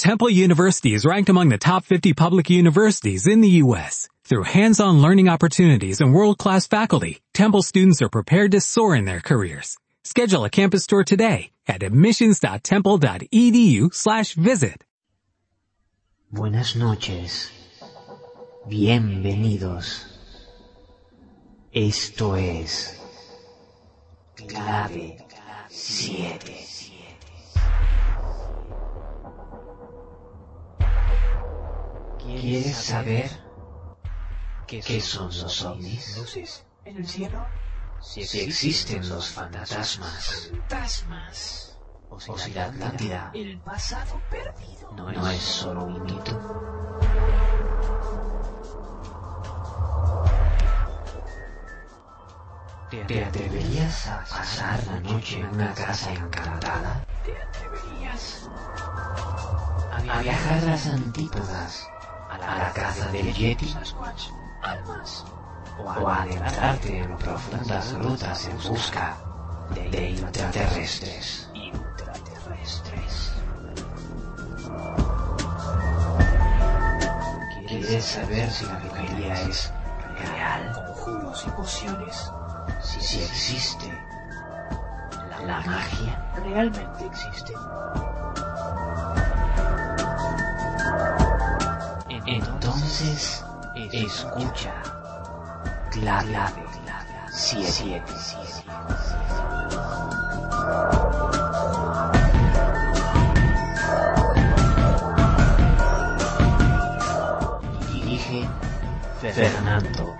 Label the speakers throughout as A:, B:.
A: Temple University is ranked among the top 50 public universities in the U.S. Through hands-on learning opportunities and world-class faculty, Temple students are prepared to soar in their careers. Schedule a campus tour today at admissions.temple.edu slash visit.
B: Buenas noches. Bienvenidos. Esto es Clave 7. ¿Quieres saber qué son los ovnis?
C: Luces en el cielo.
B: Si existen los fantasmas
C: Fantasmas.
B: o si la Atlántida
C: El pasado perdido.
B: no es solo un mito. ¿Te atreverías a pasar la noche en una casa encantada?
C: ¿Te atreverías?
B: ¿A viajar a las antípodas? ¿A la caza del Yeti?
C: Almas.
B: ¿O a adentrarte en profundas rutas en busca de intraterrestres?
C: Intraterrestres.
B: ¿Quieres saber si la brujería es real?
C: Conjuros y pociones.
B: Si, si existe la magia.
C: Realmente existen.
B: Entonces, escucha. Clave 7. Dirige Fernando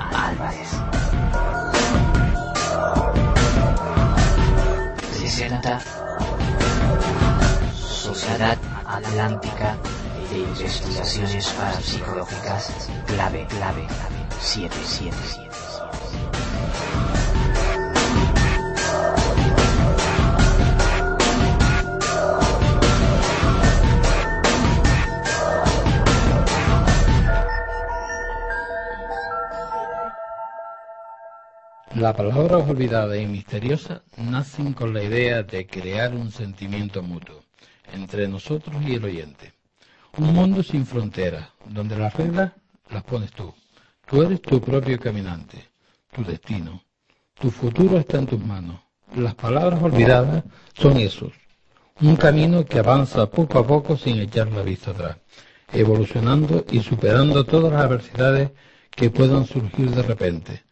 B: Álvarez. Presenta Sociedad Atlántica de Investigaciones Parapsicológicas Clave Clave 777.
D: Las palabras olvidadas y misteriosas nacen con la idea de crear un sentimiento mutuo entre nosotros y el oyente. Un mundo sin fronteras, donde las reglas las pones tú. Tú eres tu propio caminante, tu destino. Tu futuro está en tus manos. Las palabras olvidadas son esos. Un camino que avanza poco a poco sin echar la vista atrás, evolucionando y superando todas las adversidades que puedan surgir de repente.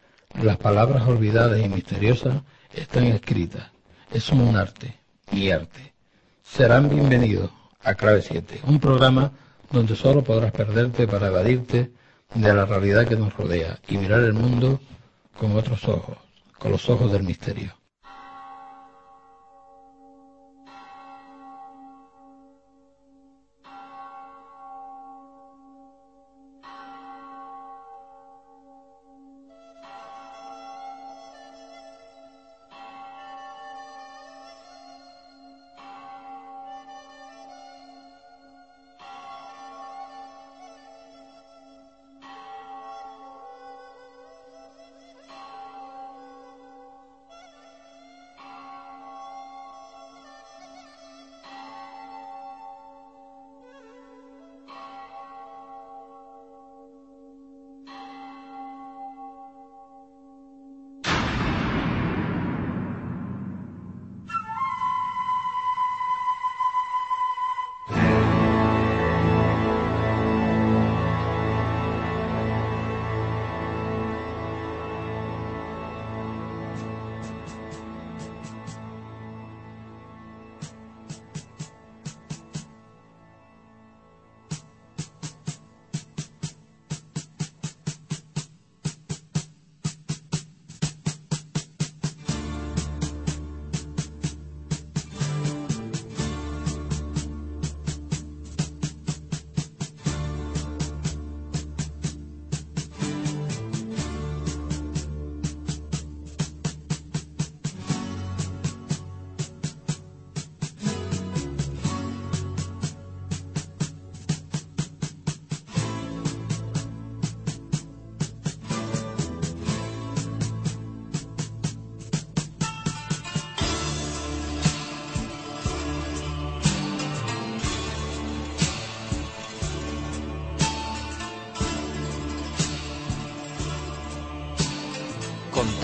D: Las palabras olvidadas y misteriosas están escritas. Es un arte, mi arte. Serán bienvenidos a Clave 7, un programa donde solo podrás perderte para evadirte de la realidad que nos rodea y mirar el mundo con otros ojos, con los ojos del misterio.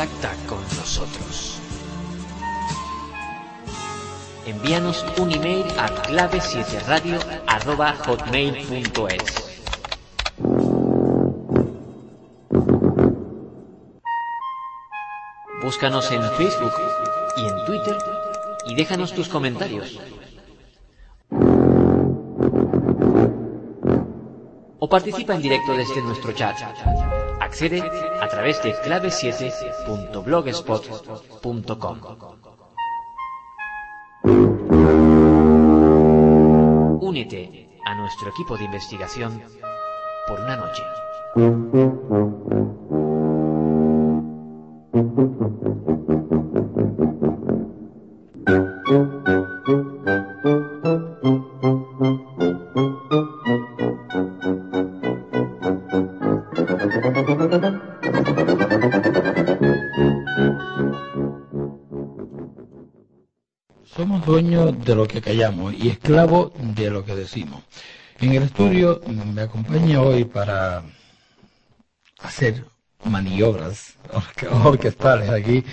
B: Contacta con nosotros. Envíanos un email a clave7radio.hotmail.es Búscanos en Facebook y en Twitter y déjanos tus comentarios. O participa en directo desde nuestro chat. Accede a través de clave7.blogspot.com. Únete a nuestro equipo de investigación por una noche.
D: De lo que callamos y esclavos de lo que decimos. En el estudio me acompaña hoy para hacer maniobras orque- orquestales aquí.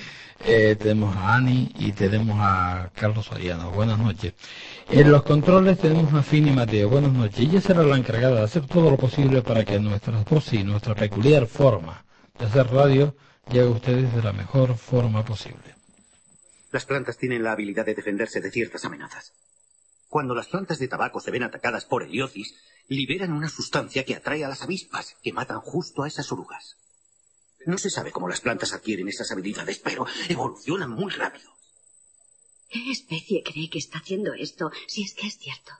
D: eh, tenemos a Ani y tenemos a Carlos Soriano. Buenas noches. En los controles tenemos a Fini Mateo. Buenas noches. Ella será la encargada de hacer todo lo posible para que nuestras voces y nuestra peculiar forma de hacer radio llegue a ustedes de la mejor forma posible.
E: Las plantas tienen la habilidad de defenderse de ciertas amenazas. Cuando las plantas de tabaco se ven atacadas por heliocis, liberan una sustancia que atrae a las avispas, que matan justo a esas orugas. No se sabe cómo las plantas adquieren esas habilidades, pero evolucionan muy rápido.
F: ¿Qué especie cree que está haciendo esto, si es que es cierto?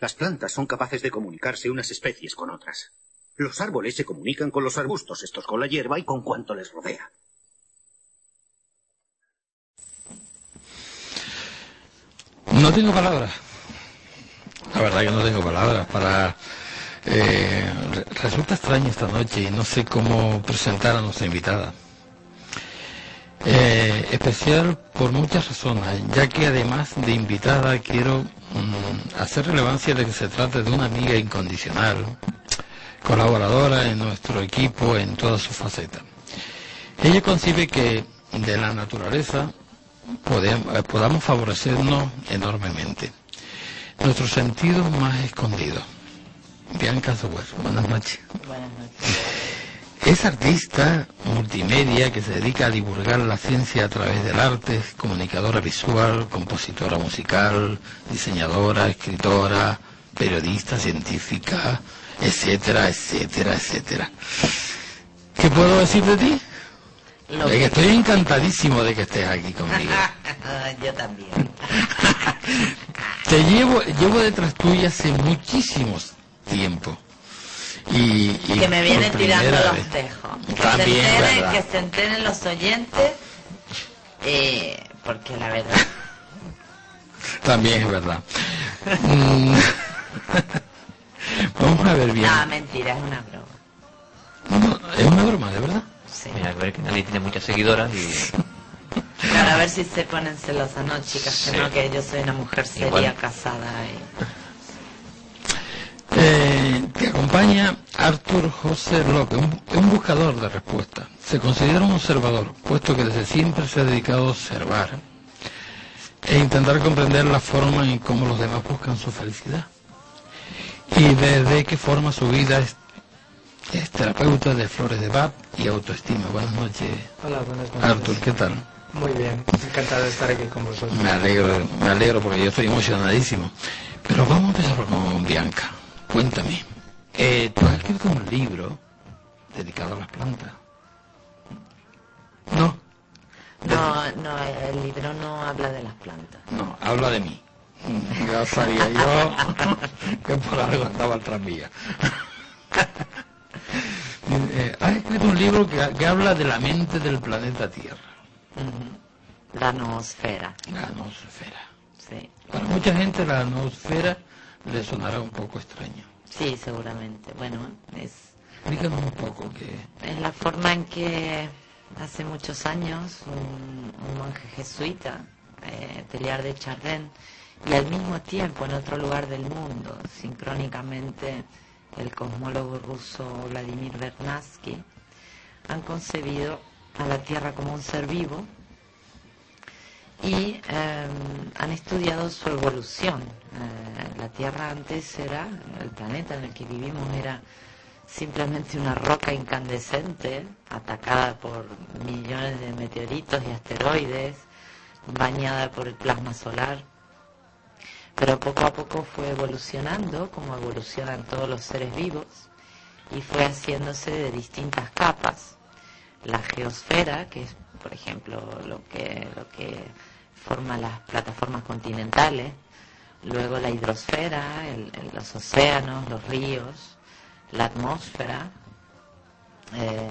E: Las plantas son capaces de comunicarse unas especies con otras. Los árboles se comunican con los arbustos, estos con la hierba y con cuanto les rodea.
D: No tengo palabras. La verdad que no tengo palabras para... eh, re- resulta extraño esta noche y no sé cómo presentar a nuestra invitada. Eh, especial por muchas razones, ya que además de invitada quiero mm, hacer relevancia de que se trata de una amiga incondicional, colaboradora en nuestro equipo en todas sus facetas. Ella concibe que de la naturaleza podem- eh, podamos favorecernos enormemente. Nuestros sentidos más escondidos. Bianca Zuber, buenas noches.
G: Buenas noches.
D: Es artista multimedia que se dedica a divulgar la ciencia a través del arte, es comunicadora visual, compositora musical, diseñadora, escritora, periodista, científica, etcétera, etcétera, etcétera. ¿Qué puedo decir de ti?
G: Lo
D: que estoy encantadísimo de que estés aquí conmigo.
G: Yo también.
D: Te llevo, llevo detrás tuya hace muchísimos tiempo. Y, y
G: que me vienen
D: por
G: tirando los tejos. Que se, enteren,
D: ¿verdad?
G: que se enteren los oyentes, eh, porque la verdad,
D: También es verdad. Mm. Vamos a ver bien.
G: nada, mentira, es una broma.
D: No, es una broma, de verdad.
G: Sí.
B: Mira, a ver que nadie tiene muchas seguidoras y
G: Para ver si se ponen celosas, no, chicas, que no, que yo soy una mujer seria,
B: Igual.
G: casada. Y...
D: Eh, te acompaña Arthur José López, un, un buscador de respuestas. Se considera un observador, puesto que desde siempre se ha dedicado a observar e intentar comprender la forma en cómo los demás buscan su felicidad. Y desde qué forma su vida es, es terapeuta de flores de Bach y autoestima. Buenas noches,
H: Hola, buenas noches.
D: Arthur, ¿qué tal?
H: Muy bien, encantado de estar aquí con vosotros.
D: Me alegro, me alegro porque yo estoy emocionadísimo. Pero vamos a empezar con Bianca. Cuéntame. Eh, tú has escrito un libro dedicado a las plantas. No,
G: No, no, el libro no habla de las plantas.
D: no, habla de mí. Ya sabía yo que por algo andaba el tranvía. Eh, has escrito un libro que, que habla de la mente del planeta Tierra.
G: La noosfera,
D: la atmósfera.
G: sí.
D: Para mucha gente la atmósfera le sonará un poco extraño.
G: Sí, seguramente. Bueno, es,
D: Explícanos un poco que...
G: es la forma en que hace muchos años un, un monje jesuita, eh, Teilhard de Chardin, y al mismo tiempo en otro lugar del mundo, sincrónicamente el cosmólogo ruso Vladimir Vernadsky, han concebido a la Tierra como un ser vivo y eh, han estudiado su evolución. Eh, la Tierra antes era, el planeta en el que vivimos era simplemente una roca incandescente atacada por millones de meteoritos y asteroides, bañada por el plasma solar. Pero poco a poco fue evolucionando, como evolucionan todos los seres vivos, y fue haciéndose de distintas capas. La geosfera, que es, por ejemplo, lo que, lo que forma las plataformas continentales, luego la hidrosfera, el- los océanos, los ríos, la atmósfera, eh,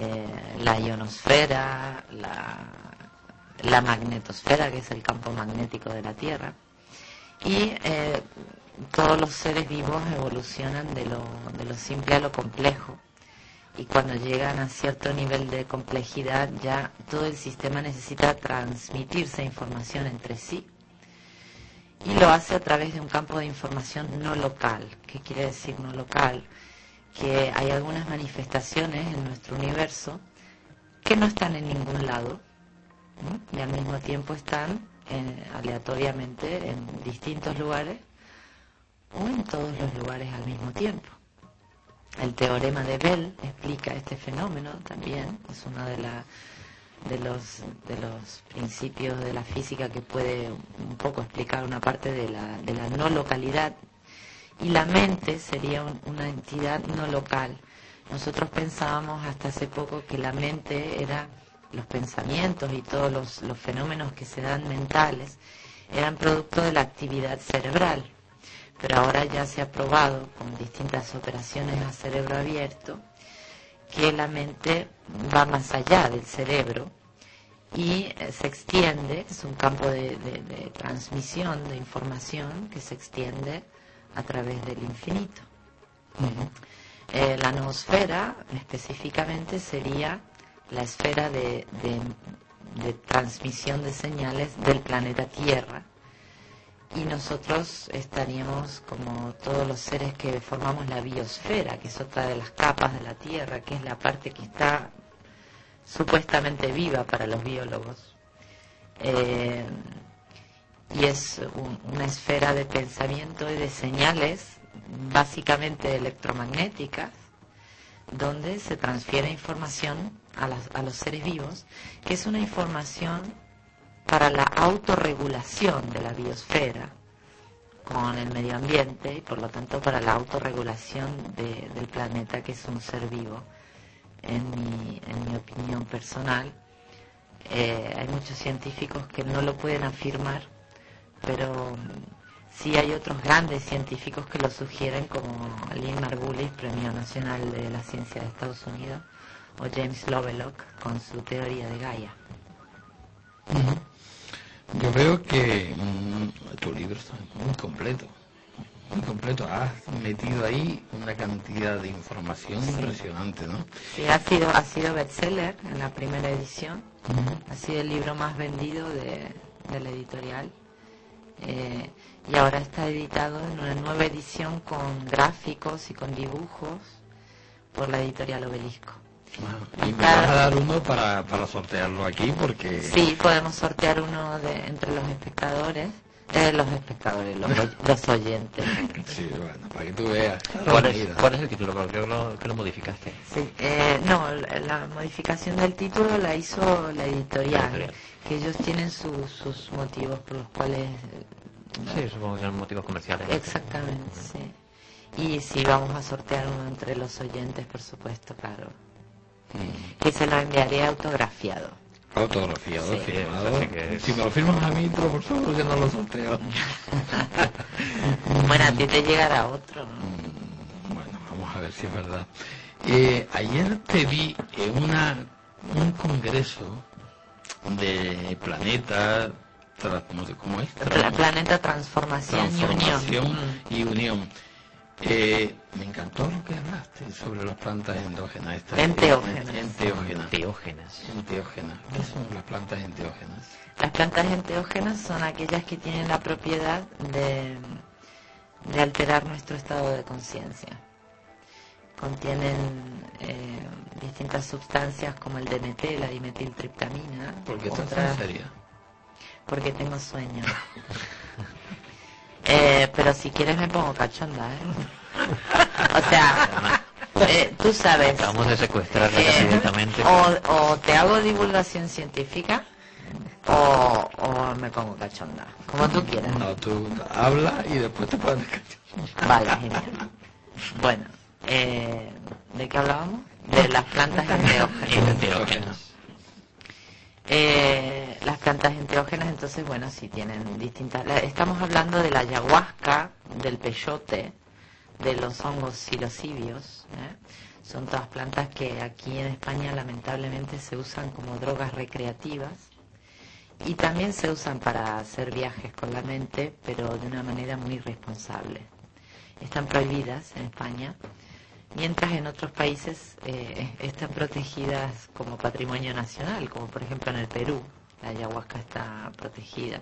G: eh, la ionosfera, la magnetosfera, que es el campo magnético de la Tierra, y eh, todos los seres vivos evolucionan de lo, de lo simple a lo complejo. Y cuando llegan a cierto nivel de complejidad, ya todo el sistema necesita transmitirse información entre sí. Y lo hace a través de un campo de información no local. ¿Qué quiere decir no local? Que hay algunas manifestaciones en nuestro universo que no están en ningún lado y al mismo tiempo están eh, aleatoriamente en distintos lugares o en todos los lugares al mismo tiempo. El teorema de Bell explica este fenómeno también, es uno de, la- de, los, de los principios de la física que puede un poco explicar una parte de la, de la no localidad. Y la mente sería un- una entidad no local. Nosotros pensábamos hasta hace poco que la mente era los pensamientos y todos los, los fenómenos que se dan mentales eran producto de la actividad cerebral pero ahora ya se ha probado con distintas operaciones a cerebro abierto que la mente va más allá del cerebro y eh, se extiende, es un campo de, de- de transmisión de información que se extiende a través del infinito. Eh, la noosfera específicamente sería la esfera de, de- transmisión de señales del planeta Tierra y nosotros estaríamos como todos los seres que formamos la biosfera, que es otra de las capas de la Tierra, que es la parte que está supuestamente viva para los biólogos. Eh, y es un- una esfera de pensamiento y de señales básicamente electromagnéticas donde se transfiere información a, las- a los seres vivos, que es una información para la autorregulación de la biosfera con el medio ambiente y por lo tanto para la autorregulación de- del planeta que es un ser vivo. En mi, en mi opinión personal, eh, hay muchos científicos que no lo pueden afirmar, pero sí hay otros grandes científicos que lo sugieren como Lynn Margulis, Premio Nacional de la Ciencia de Estados Unidos, o James Lovelock con su teoría de Gaia.
D: Yo veo que mm, tu libro está muy completo, muy completo. Has metido ahí una cantidad de información impresionante, ¿no?
G: Sí, ha sido, ha sido bestseller en la primera edición. Ha sido el libro más vendido de, de la editorial. Eh, y ahora está editado en una nueva edición con gráficos y con dibujos por la editorial Obelisco.
D: Y me vas a dar uno para, para sortearlo aquí porque...
G: Sí, podemos sortear uno de, entre los espectadores, eh, los espectadores, los, los oyentes.
D: Sí, bueno, para que tú veas.
I: ¿Cuál es, cuál es el título? ¿Por qué lo, qué lo modificaste?
G: Sí, eh, no, la la modificación del título la hizo la editorial,
I: editorial.
G: que ellos tienen sus sus motivos por los cuales... eh,
I: Sí, supongo que son motivos comerciales.
G: Exactamente, sí. Y sí, vamos a sortear uno entre los oyentes, por supuesto, claro. Que se lo enviaré autografiado.
D: Autografiado,
G: Sí.
D: firmado.
I: Que-
D: Si me lo firmas a mí, pero por favor, que no lo sorteo.
G: Bueno, a ti te llegará otro.
D: Mm, Bueno, vamos a ver si es verdad. Eh, ayer te vi en una, un congreso de planeta, tra- ¿cómo, es?
G: Pla- Planeta Transformación, y Unión.
D: Transformación y unión. Eh, me encantó lo que hablaste sobre las plantas endógenas. estas-
G: Enteógenas.
D: Enteógenas.
I: Teógenas.
D: Enteógenas. ¿Qué son las plantas enteógenas?
G: Las plantas enteógenas son aquellas que tienen la propiedad de, de alterar nuestro estado de conciencia. Contienen eh, distintas sustancias como el DMT, la dimetiltriptamina.
D: ¿Por qué estás seria?
G: Porque tengo sueño. Eh, pero si quieres me pongo cachonda, ¿eh? O sea, eh, tú sabes.
I: Acabamos de secuestrarle
G: Eh,
I: directamente.
G: O, o te hago divulgación científica o, o me pongo cachonda. Como tú quieras.
D: No, tú habla y después te pones cachonda.
G: Vale, genial. Bueno, eh, ¿de qué hablábamos? De las plantas enteógenas. Eh, las plantas enteógenas, entonces, bueno, sí tienen distintas. la- Estamos hablando de la ayahuasca, del peyote, de los hongos psilocibios. ¿eh? Son todas plantas que aquí en España lamentablemente se usan como drogas recreativas y también se usan para hacer viajes con la mente, pero de una manera muy irresponsable. Están prohibidas en España mientras en otros países eh, están protegidas como patrimonio nacional, como por ejemplo en el Perú, la ayahuasca está protegida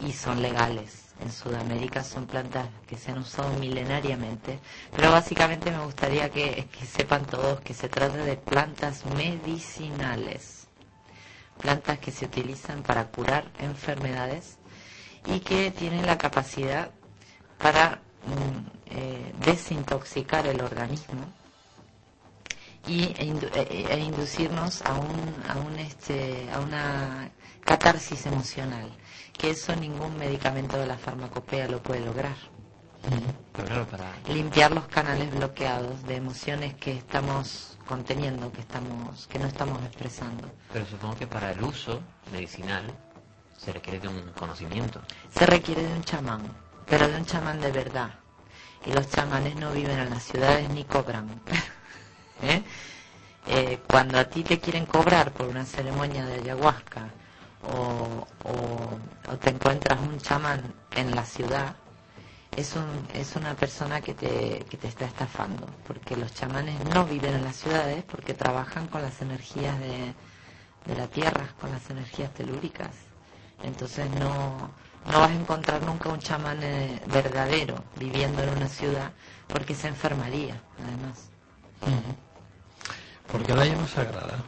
G: y son legales. En Sudamérica son plantas que se han usado milenariamente, pero básicamente me gustaría que, que sepan todos que se trata de plantas medicinales, plantas que se utilizan para curar enfermedades y que tienen la capacidad para eh, desintoxicar el organismo y, e, indu- e- e inducirnos a, un, a, un, este, a una catarsis emocional, que eso ningún medicamento de la farmacopea lo puede lograr.
I: Claro, para,
G: Limpiar los canales bloqueados de emociones que estamos conteniendo, que, estamos, que no estamos expresando.
I: pero supongo que para el uso medicinal se requiere de un conocimiento.
G: Se requiere de un chamán, pero de un chamán de verdad. Y los chamanes no viven en las ciudades ni cobran. ¿Eh? Eh, cuando a ti te quieren cobrar por una ceremonia de ayahuasca o, o- te encuentras un chamán en la ciudad, es, un, es una persona que te, que te está estafando, porque los chamanes no viven en las ciudades porque trabajan con las energías de, de la tierra, con las energías telúricas. Entonces no, no vas a encontrar nunca un chamán eh, verdadero viviendo en una ciudad porque se enfermaría, además.
D: ¿Por qué la llamas sagrada?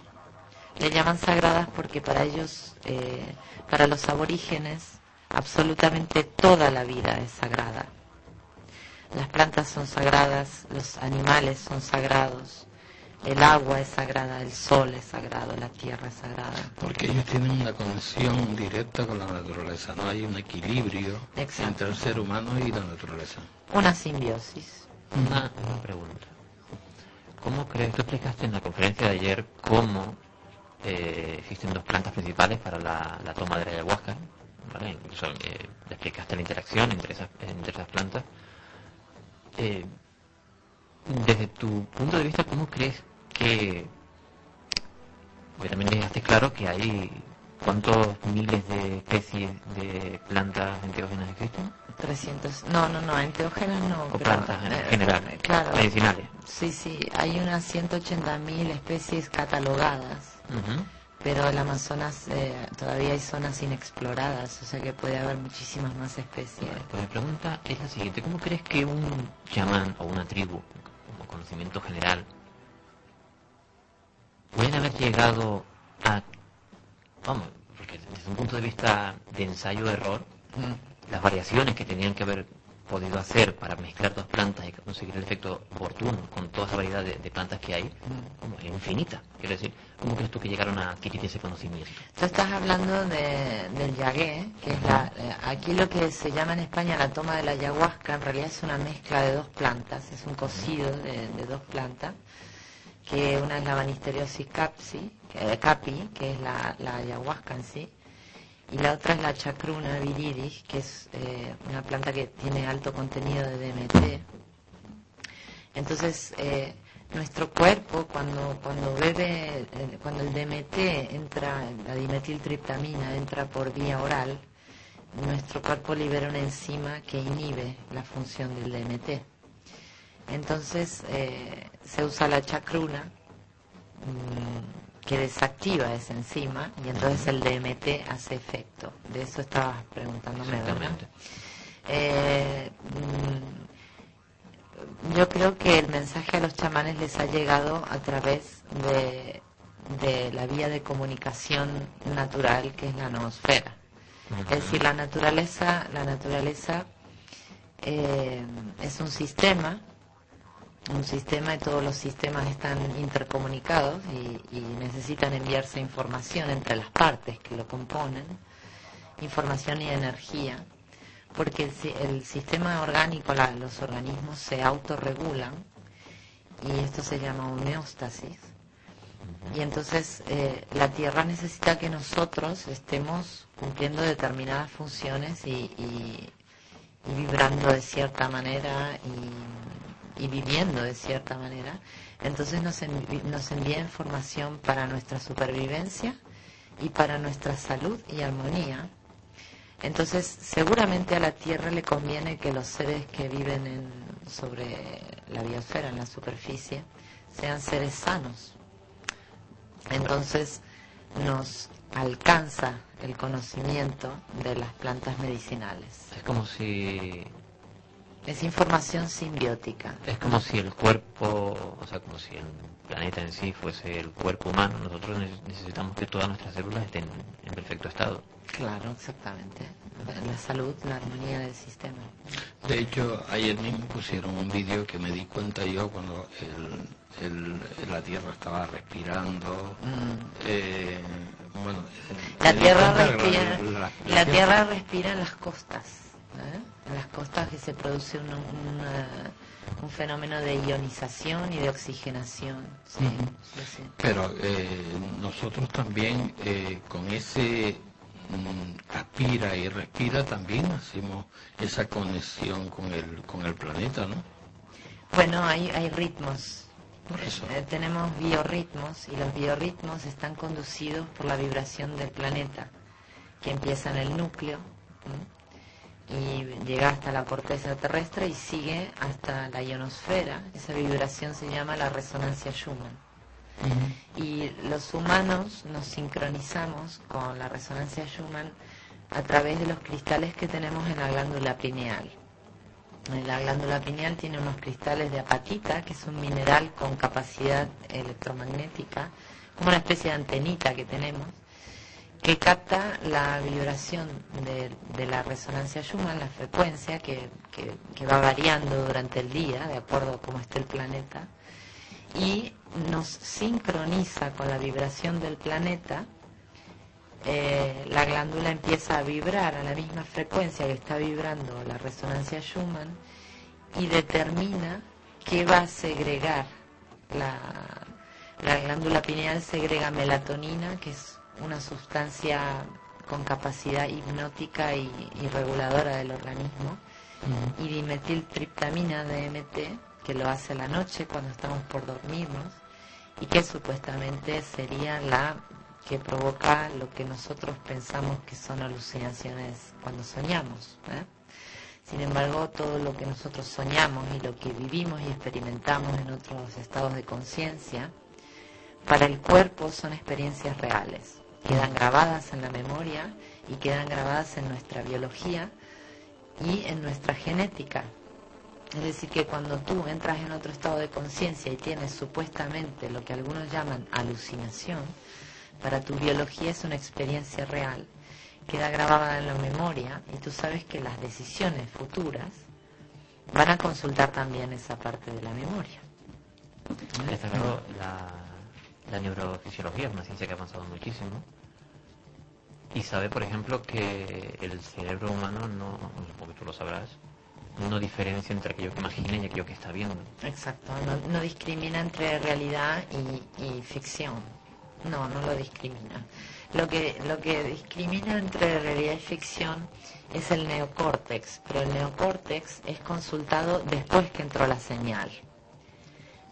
G: Le llaman sagradas porque para ellos, eh, para los aborígenes, absolutamente toda la vida es sagrada. Las plantas son sagradas, los animales son sagrados, el agua es sagrada, el sol es sagrado, la tierra es sagrada.
D: Porque ellos tienen una conexión directa con la naturaleza, no hay un equilibrio
G: Exacto.
D: entre el ser humano y la naturaleza.
G: Una simbiosis.
I: Una, una pregunta. ¿Cómo crees, tú explicaste en la conferencia de ayer cómo eh, existen dos plantas principales para la, la toma de la ayahuasca? ¿vale? Incluso eh, explicaste la interacción entre esas, entre esas plantas. Eh, desde tu punto de vista, ¿cómo crees que... Porque también dejaste claro que hay... ¿Cuántos miles de especies de plantas enteógenas existen?
G: 300, no, no, no, enteógenas no.
I: O
G: pero,
I: plantas en
G: eh,
I: general,
G: Claro.
I: medicinales.
G: Sí, sí, hay unas 180.000 especies catalogadas,
I: Ujú.
G: pero el Amazonas eh, todavía hay zonas inexploradas, o sea que puede haber muchísimas más especies.
I: Pues mi pregunta es la siguiente. ¿Cómo crees que un chamán o una tribu, como conocimiento general, pueden haber llegado a... Vamos, porque desde un punto de vista de ensayo-error, las variaciones que tenían que haber podido hacer para mezclar dos plantas y conseguir el efecto oportuno con toda esa variedad de, de plantas que hay, como es infinita. Quiero decir, ¿cómo crees tú que llegaron a adquirir ese conocimiento?
G: Tú estás hablando de, del yagué, que es la, eh, aquí lo que se llama en España la toma de la ayahuasca, en realidad es una mezcla de dos plantas, es un cocido de, de dos plantas, que una es la Banisteriopsis capsi, que- capi, que es la, ayahuasca en sí, y la otra es la chacruna viridis, que es eh, una planta que tiene alto contenido de DMT. Entonces, eh, nuestro cuerpo cuando cuando bebe, eh, cuando el DMT entra, la dimetiltriptamina entra por vía oral, nuestro cuerpo libera una enzima que inhibe la función del DMT. Entonces eh, se usa la chacruna mm, que desactiva esa enzima y entonces el DMT hace efecto. De eso estabas preguntándome.
I: Exactamente.
G: Eh, mm, Yo creo que el mensaje a los chamanes les ha llegado a través de, de la vía de comunicación natural que es la noosfera. Es decir, la naturaleza, la naturaleza eh, es un sistema, un sistema y todos los sistemas están intercomunicados y, y necesitan enviarse información entre las partes que lo componen, información y energía, porque el, el sistema orgánico, la- los organismos se autorregulan y esto se llama homeostasis. Y entonces eh, la Tierra necesita que nosotros estemos cumpliendo determinadas funciones y, y- y vibrando de cierta manera y, y viviendo de cierta manera. Entonces nos, nos envía información para nuestra supervivencia y para nuestra salud y armonía. Entonces seguramente a la Tierra le conviene que los seres que viven en, sobre la biosfera, en la superficie, sean seres sanos. Entonces nos alcanza el conocimiento de las plantas medicinales.
I: Es como si
G: Es información simbiótica.
I: es como si el cuerpo, o sea, como si el planeta en sí fuese el cuerpo humano. Nosotros ne- necesitamos que todas nuestras células estén en perfecto estado.
G: Claro, exactamente. La salud, la armonía del sistema.
D: De hecho, ayer mismo pusieron un vídeo que me di cuenta yo cuando el, el- la Tierra estaba respirando. eh, bueno,
G: Mm. La tierra respira,
D: la- la-
G: la
D: la
G: tierra respira las costas. ¿Eh? En las costas que se produce un, un fenómeno de ionización y de oxigenación. Sí.
D: Pero eh, nosotros también eh, con ese mm, aspira y respira también hacemos esa conexión con el con el planeta, ¿no?
G: Bueno, hay, hay ritmos.
D: Por eso.
G: Eh, tenemos biorritmos y los biorritmos están conducidos por la vibración del planeta, que empieza en el núcleo. Y llega hasta la corteza terrestre y sigue hasta la ionosfera. Esa vibración se llama la resonancia Schumann. Y los humanos nos sincronizamos con la resonancia Schumann a través de los cristales que tenemos en la glándula pineal. La glándula pineal tiene unos cristales de apatita, que es un mineral con capacidad electromagnética, como una especie de antenita que tenemos, que capta la vibración de, la resonancia Schumann, la frecuencia que va variando durante el día, de acuerdo a cómo esté el planeta, y nos sincroniza con la vibración del planeta. Eh, la glándula empieza a vibrar a la misma frecuencia que está vibrando la resonancia Schumann y determina qué va a segregar. La, la glándula pineal segrega melatonina, que es una sustancia con capacidad hipnótica y, y reguladora del organismo, y dimetiltriptamina DMT, que lo hace a la noche cuando estamos por dormirnos, y que supuestamente sería la que provoca lo que nosotros pensamos que son alucinaciones cuando soñamos. ¿eh? Sin embargo, todo lo que nosotros soñamos y lo que vivimos y experimentamos en otros estados de conciencia, para el cuerpo son experiencias reales. Quedan grabadas en la memoria y quedan grabadas en nuestra biología y en nuestra genética. Es decir, que cuando tú entras en otro estado de conciencia y tienes supuestamente lo que algunos llaman alucinación, para tu biología es una experiencia real, queda grabada en la memoria y tú sabes que las decisiones futuras van a consultar también esa parte de la memoria.
I: Está la neurofisiología es una ciencia que ha avanzado muchísimo y sabe, por ejemplo, que el cerebro humano, no, supongo que tú lo sabrás, no diferencia entre aquello que imagina y aquello que está viendo.
G: Exacto, no, discrimina entre realidad y, y ficción. No, no lo discrimina. Lo que, lo que discrimina entre realidad y ficción es el neocórtex, pero el neocórtex es consultado después que entró la señal.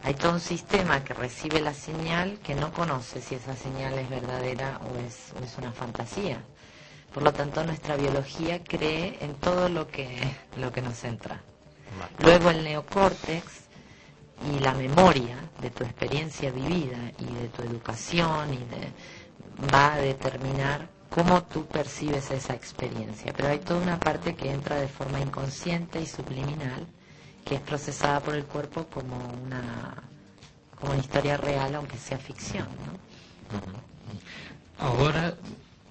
G: Hay todo un sistema que recibe la señal que no conoce si esa señal es verdadera o es, o es una fantasía. Por lo tanto, nuestra biología cree en todo lo que, lo que nos entra. Luego el neocórtex y la memoria de tu experiencia vivida y de tu educación y de, va a determinar cómo tú percibes esa experiencia. Pero hay toda una parte que entra de forma inconsciente y subliminal que es procesada por el cuerpo como una, como una historia real, aunque sea ficción. ¿no?
D: Ahora,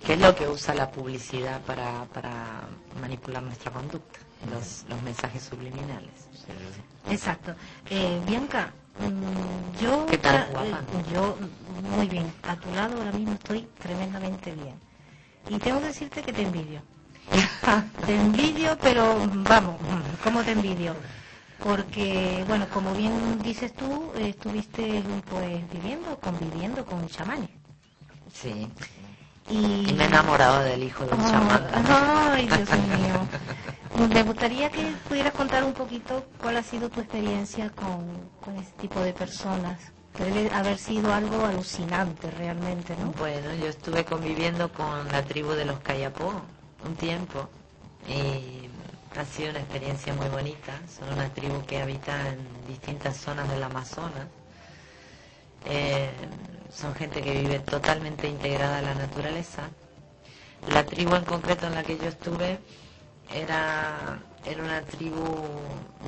G: ¿Qué es lo que usa la publicidad para, para manipular nuestra conducta? Los, los mensajes subliminales.
J: Exacto. Eh, Bianca, mm, yo,
G: ¿Qué tal, guapa?
J: eh, yo muy bien. A tu lado ahora mismo estoy tremendamente bien. Y tengo que decirte que te envidio. te envidio, pero vamos, ¿cómo te envidio? Porque, bueno, como bien dices tú, estuviste pues viviendo, conviviendo con chamanes.
G: Sí.
J: Y,
G: Y me he enamorado del hijo de un
J: Ay,
G: chamán.
J: Ay, Dios mío. Me gustaría que pudieras contar un poquito cuál ha sido tu experiencia con, con este tipo de personas. Debe haber sido algo alucinante realmente, ¿no?
G: Bueno, yo estuve conviviendo con la tribu de los Kayapó un tiempo y ha sido una experiencia muy bonita. Son una tribu que habita en distintas zonas del Amazonas. Eh, son gente que vive totalmente integrada a la naturaleza. La tribu en concreto en la que yo estuve era, era una tribu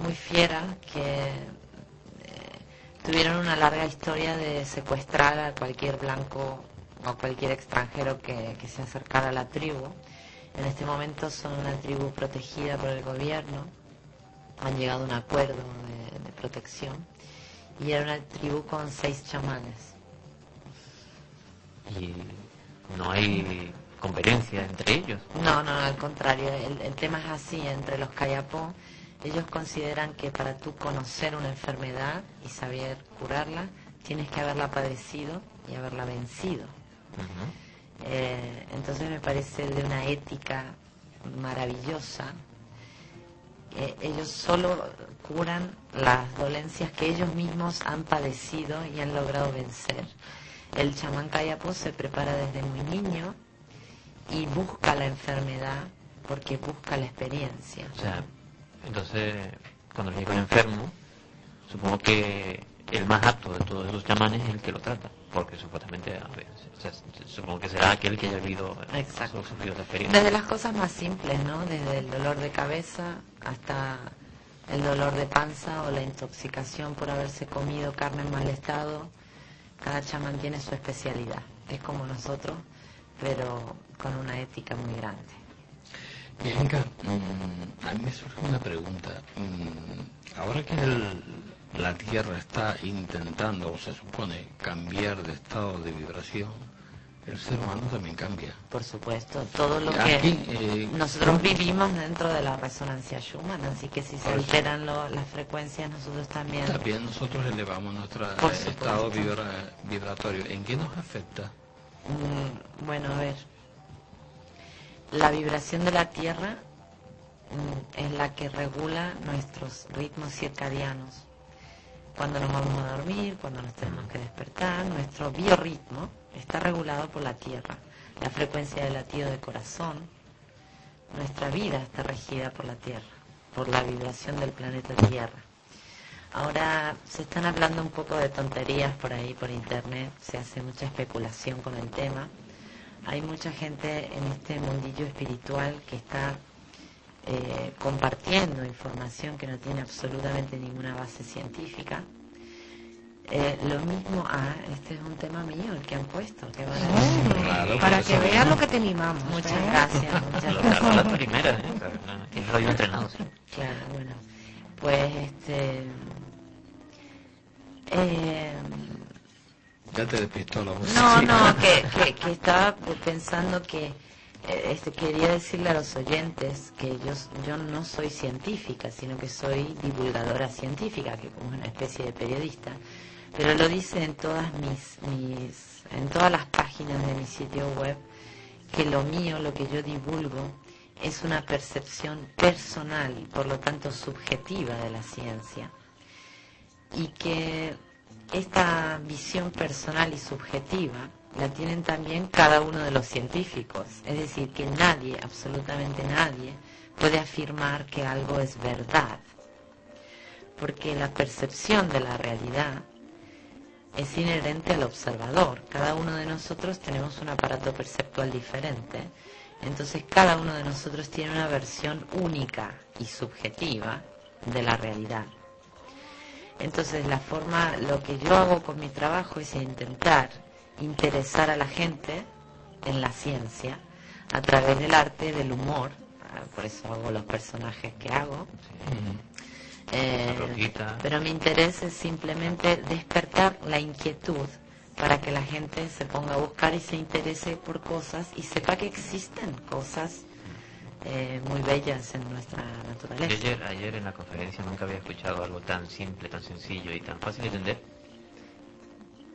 G: muy fiera que eh, tuvieron una larga historia de secuestrar a cualquier blanco o cualquier extranjero que, que se acercara a la tribu. En este momento son una tribu protegida por el gobierno, han llegado a un acuerdo de, de protección y era una tribu con seis chamanes.
I: Y no hay competencia entre ellos.
G: No, no, al contrario, el, el tema es así, entre los Kayapó, ellos consideran que para tú conocer una enfermedad y saber curarla, tienes que haberla padecido y haberla vencido. Eh, entonces me parece de una ética maravillosa. Eh, ellos solo curan las dolencias que ellos mismos han padecido y han logrado vencer. El chamán Kayapó se prepara desde muy niño y busca la enfermedad porque busca la experiencia.
I: O sea, entonces, cuando llega un enfermo, supongo que el más apto de todos esos chamanes es el que lo trata, porque supuestamente, a o sea, supongo que será aquel que haya vivido,
G: Exacto.
I: sufrido esa experiencia.
G: Desde las cosas más simples, ¿no? Desde el dolor de cabeza hasta el dolor de panza o la intoxicación por haberse comido carne en mal estado. Cada chamán tiene su especialidad. Es como nosotros, pero con una ética muy grande.
D: Bianca, mm, a mí me surge una pregunta. Mm, ahora que el- la Tierra está intentando, o se supone, cambiar de estado de vibración, el ser humano también cambia.
G: Por supuesto, todo lo
D: Aquí,
G: que
D: eh,
G: nosotros vivimos dentro de la resonancia Schumann, así que si se alteran lo- las frecuencias, nosotros también.
D: También nosotros elevamos nuestro estado vibra- vibratorio. ¿En qué nos afecta?
G: Mm, bueno, a ver. La vibración de la Tierra mm, es la que regula nuestros ritmos circadianos. Cuando nos vamos a dormir, cuando nos tenemos que despertar, nuestro biorritmo está regulado por la Tierra. La frecuencia de latido de corazón, nuestra vida está regida por la Tierra, por la vibración del planeta Tierra. Ahora se están hablando un poco de tonterías por ahí, por internet, se hace mucha especulación con el tema. Hay mucha gente en este mundillo espiritual que está eh, compartiendo información que no tiene absolutamente ninguna base científica. Eh, lo mismo, ah, este es un tema mío, el que han puesto, qué maravilla.
D: Claro,
J: Para que veas lo que te mimamos.
G: Muchas
J: ¿eh?
G: gracias, muchas gracias.
I: la primera, ¿eh? Entrenado, sí.
G: Claro, bueno. Pues este. eh,
D: Ya te despistó la voz.
G: no, no, que, que, que estaba pensando que eh, este, quería decirle a los oyentes que yo, yo no soy científica, sino que soy divulgadora científica, que como una especie de periodista. Pero lo dice en todas mis, en todas las páginas de mi sitio web, que lo mío, lo que yo divulgo, es una percepción personal, por lo tanto subjetiva de la ciencia. Y que esta visión personal y subjetiva la tienen también cada uno de los científicos. Es decir, que nadie, absolutamente nadie, puede afirmar que algo es verdad. Porque la percepción de la realidad es inherente al observador. Cada uno de nosotros tenemos un aparato perceptual diferente. Entonces cada uno de nosotros tiene una versión única y subjetiva de la realidad. Entonces la forma, lo que yo hago con mi trabajo es intentar interesar a la gente en la ciencia a través del arte, del humor, ah, por eso hago los personajes que hago. Eh, pero mi interés es simplemente despertar la inquietud para que la gente se ponga a buscar y se interese por cosas y sepa que existen cosas eh, muy bellas en nuestra
I: Yo
G: naturaleza.
I: ayer, ayer en la conferencia nunca había escuchado algo tan simple, tan sencillo y tan fácil de entender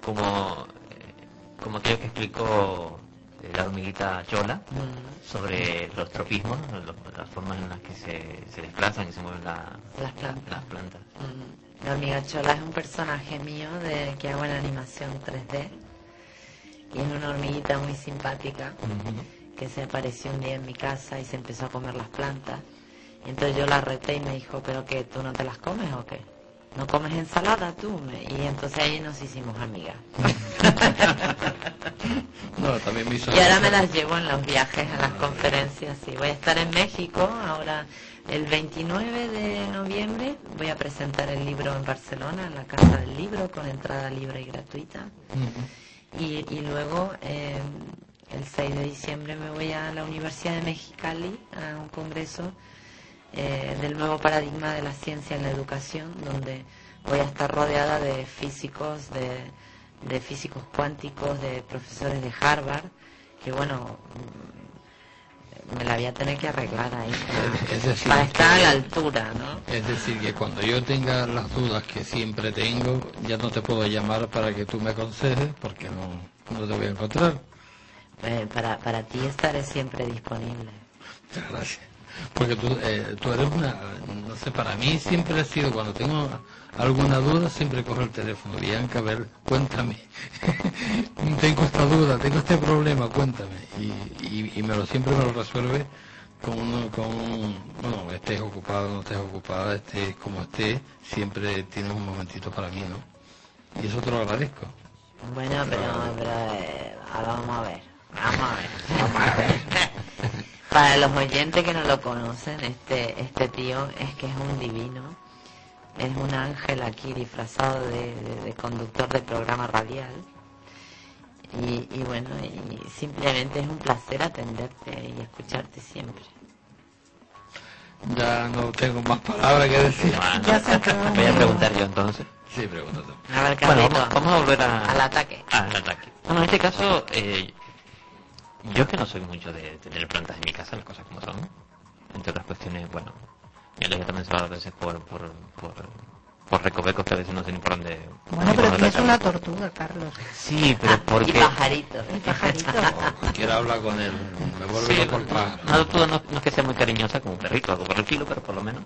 I: como, eh, como aquello que explicó eh, la hormiguita Chola
G: Mm,
I: sobre los tropismos, las formas en las que se, se desplazan y se mueven la-
G: Las plantas.
I: las plantas.
G: mm. La hormiga chola es un personaje mío de que hago en animación 3D y es una hormiguita muy simpática que se apareció un día en mi casa y se empezó a comer las plantas. Entonces yo la reté y me dijo, ¿pero qué? ¿Tú no te las comes o qué? ¿No comes ensalada tú? Y entonces ahí nos hicimos amigas.
D: No, también me hizo
G: Y ahora me las llevo en los viajes a las conferencias. Sí, voy a estar en México ahora el 29 de noviembre. Voy a presentar el libro en Barcelona, en la Casa del Libro, con entrada libre y gratuita. Y, y luego eh, el 6 de diciembre me voy a la Universidad de Mexicali a un congreso eh, del nuevo paradigma de la ciencia en la educación, donde voy a estar rodeada de físicos, de, de físicos cuánticos, de profesores de Harvard, que bueno, mm, me la voy a tener que arreglar ahí para,
D: Es decir,
G: para estar a la altura, ¿no?
D: Es decir, que cuando yo tenga las dudas que siempre tengo, ya no te puedo llamar para que tú me aconsejes, porque no, no te voy a encontrar.
G: Eh, para, para ti estaré siempre disponible.
D: Muchas gracias. Porque tú, eh, tú eres una, no sé, para mí siempre ha sido, cuando tengo alguna duda, siempre cojo el teléfono. Bianca, a ver, cuéntame. tengo esta duda, tengo este problema, cuéntame. Y, y, me lo siempre me lo resuelve con, uno- con un- bueno, estés ocupado, no estés ocupada, estés como estés, siempre tienes un momentito para mí, ¿no? Y eso te lo agradezco.
G: Bueno, pero, pero eh, ahora vamos a ver, vamos a ver, vamos a ver. Para los oyentes que no lo conocen, este, este tío es que es un divino, es un ángel aquí disfrazado de, de- de conductor de programa radial. Y, y bueno, y simplemente es un placer atenderte y escucharte siempre.
D: Ya no tengo más palabras que decir.
J: Ya se acabó.
I: Voy a preguntar yo entonces.
D: Sí, pregúntate.
G: A ver,
I: Bueno, vamos, vamos a volver a-
G: al ataque.
I: al ataque. Bueno, en este caso, eh, yo que no soy mucho de tener plantas en mi casa, las cosas como son. Entre otras cuestiones, bueno, ya lo he también a veces por, por, por, por recovecos que a veces no sé ni por dónde.
J: Bueno, pero tienes una tortuga, Carlos.
I: Sí, pero
G: Y
I: porque...
G: pajarito.
J: Y pajarito.
D: Cualquiera habla con él, me vuelve
I: Sí,
D: pájaro.
I: una tortuga no, no es que sea muy cariñosa como un perrito, algo por el estilo, pero por lo menos.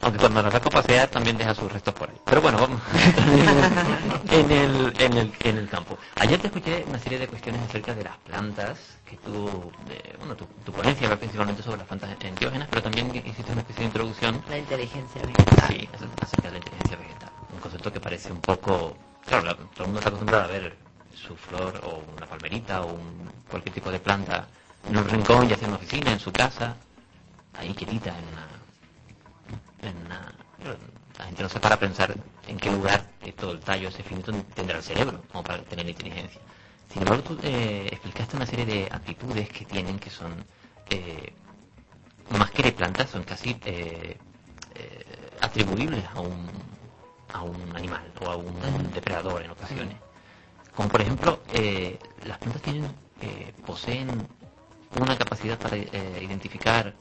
I: Aunque cuando la saco a pasear también deja sus restos por ahí. Pero bueno, vamos. en, el, en, el, en el campo. Ayer te escuché una serie de cuestiones acerca de las plantas, que tú, eh, bueno, tu, tu ponencia va principalmente sobre las plantas enteógenas, pero también hiciste una especie de introducción
G: La inteligencia vegetal.
I: Sí, acerca de la inteligencia vegetal. Un concepto que parece un poco... Claro, la- todo el mundo está acostumbrado a ver su flor o una palmerita o un- cualquier tipo de planta en un rincón, ya sea en una oficina, en su casa, ahí quietita en una... En una la gente no se para a pensar en qué lugar de todo el tallo ese finito tendrá el cerebro como para tener inteligencia. Sin embargo, tú eh, explicaste una serie de aptitudes que tienen que son eh, más que de plantas, son casi eh, eh, atribuibles a un, a un animal o a un depredador en ocasiones. Como por ejemplo, eh, las plantas tienen, eh, poseen una capacidad para identificar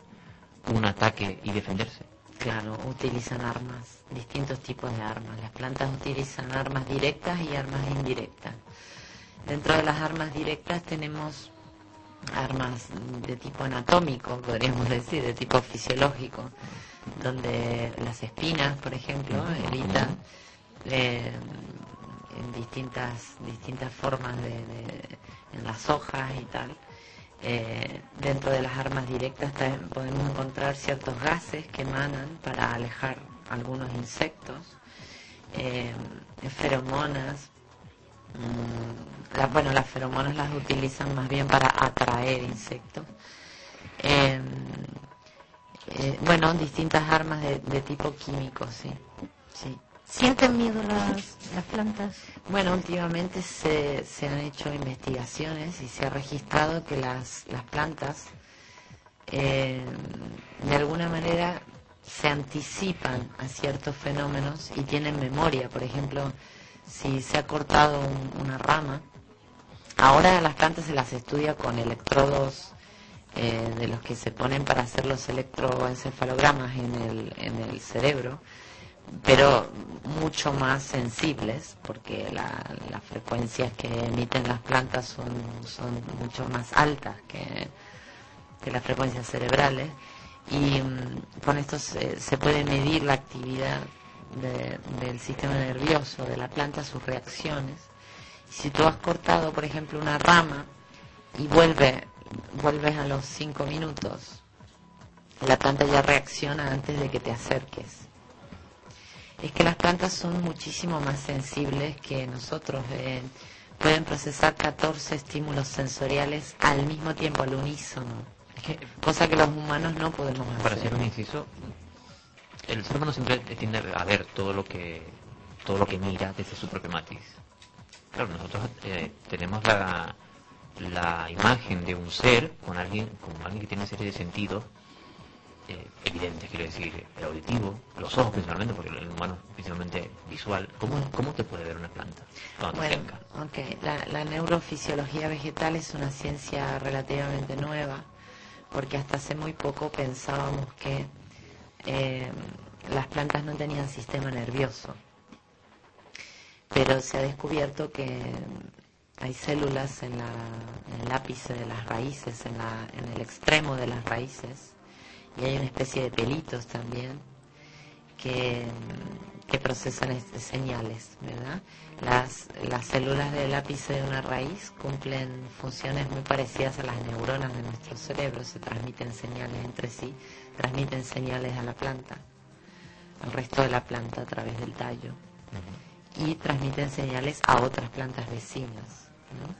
I: un ataque y defenderse.
G: Claro, utilizan armas, distintos tipos de armas. Las plantas utilizan armas directas y armas indirectas. Dentro de las armas directas tenemos armas de tipo anatómico, podríamos decir, de tipo fisiológico, donde las espinas, por ejemplo, evitan eh, en distintas distintas formas de, en las hojas y tal. Eh, dentro de las armas directas también podemos encontrar ciertos gases que emanan para alejar algunos insectos, eh, feromonas. Mm, la- bueno, las feromonas las utilizan más bien para atraer insectos. Eh, Eh, bueno, distintas armas de, de tipo químico, sí. sí.
J: ¿Sienten miedo las, las plantas?
G: Bueno, últimamente se, se han hecho investigaciones y se ha registrado que las, las plantas eh, de alguna manera se anticipan a ciertos fenómenos y tienen memoria. Por ejemplo, si se ha cortado un- una rama, ahora las plantas se las estudia con electrodos eh, de los que se ponen para hacer los electroencefalogramas en el, en el cerebro, pero mucho más sensibles, porque la- las frecuencias que emiten las plantas son, son mucho más altas que, que las frecuencias cerebrales. Y mm, con esto se, se puede medir la actividad de- del sistema nervioso de la planta, sus reacciones. Si tú has cortado, por ejemplo, una rama y vuelve, vuelves a los cinco minutos, la planta ya reacciona antes de que te acerques. Es que las plantas son muchísimo más sensibles que nosotros. eh, pueden procesar 14 estímulos sensoriales al mismo tiempo, al unísono. Cosa que los humanos no podemos
I: Para
G: hacer.
I: hacer un inciso, el ser humano siempre tiende a ver todo lo que todo lo que mira desde su propio matiz. Claro, nosotros eh, tenemos la, la imagen de un ser con alguien, con alguien que tiene una serie de sentidos eh, evidentes, quiero decir, el auditivo, los ojos principalmente, porque el humano es principalmente visual. ¿Cómo, cómo te puede ver una planta? Cuando te
G: Bueno,
I: acercas?
G: ok. La, la neurofisiología vegetal es una ciencia relativamente nueva, porque hasta hace muy poco pensábamos que eh, las plantas no tenían sistema nervioso. Pero se ha descubierto que hay células en, la, en el ápice de las raíces, en, la, en el extremo de las raíces, y hay una especie de pelitos también que, que procesan este- señales, ¿verdad? Las, las células del ápice de una raíz cumplen funciones muy parecidas a las neuronas de nuestro cerebro, se transmiten señales entre sí, transmiten señales a la planta, al resto de la planta a través del tallo, y transmiten señales a otras plantas vecinas. ¿no?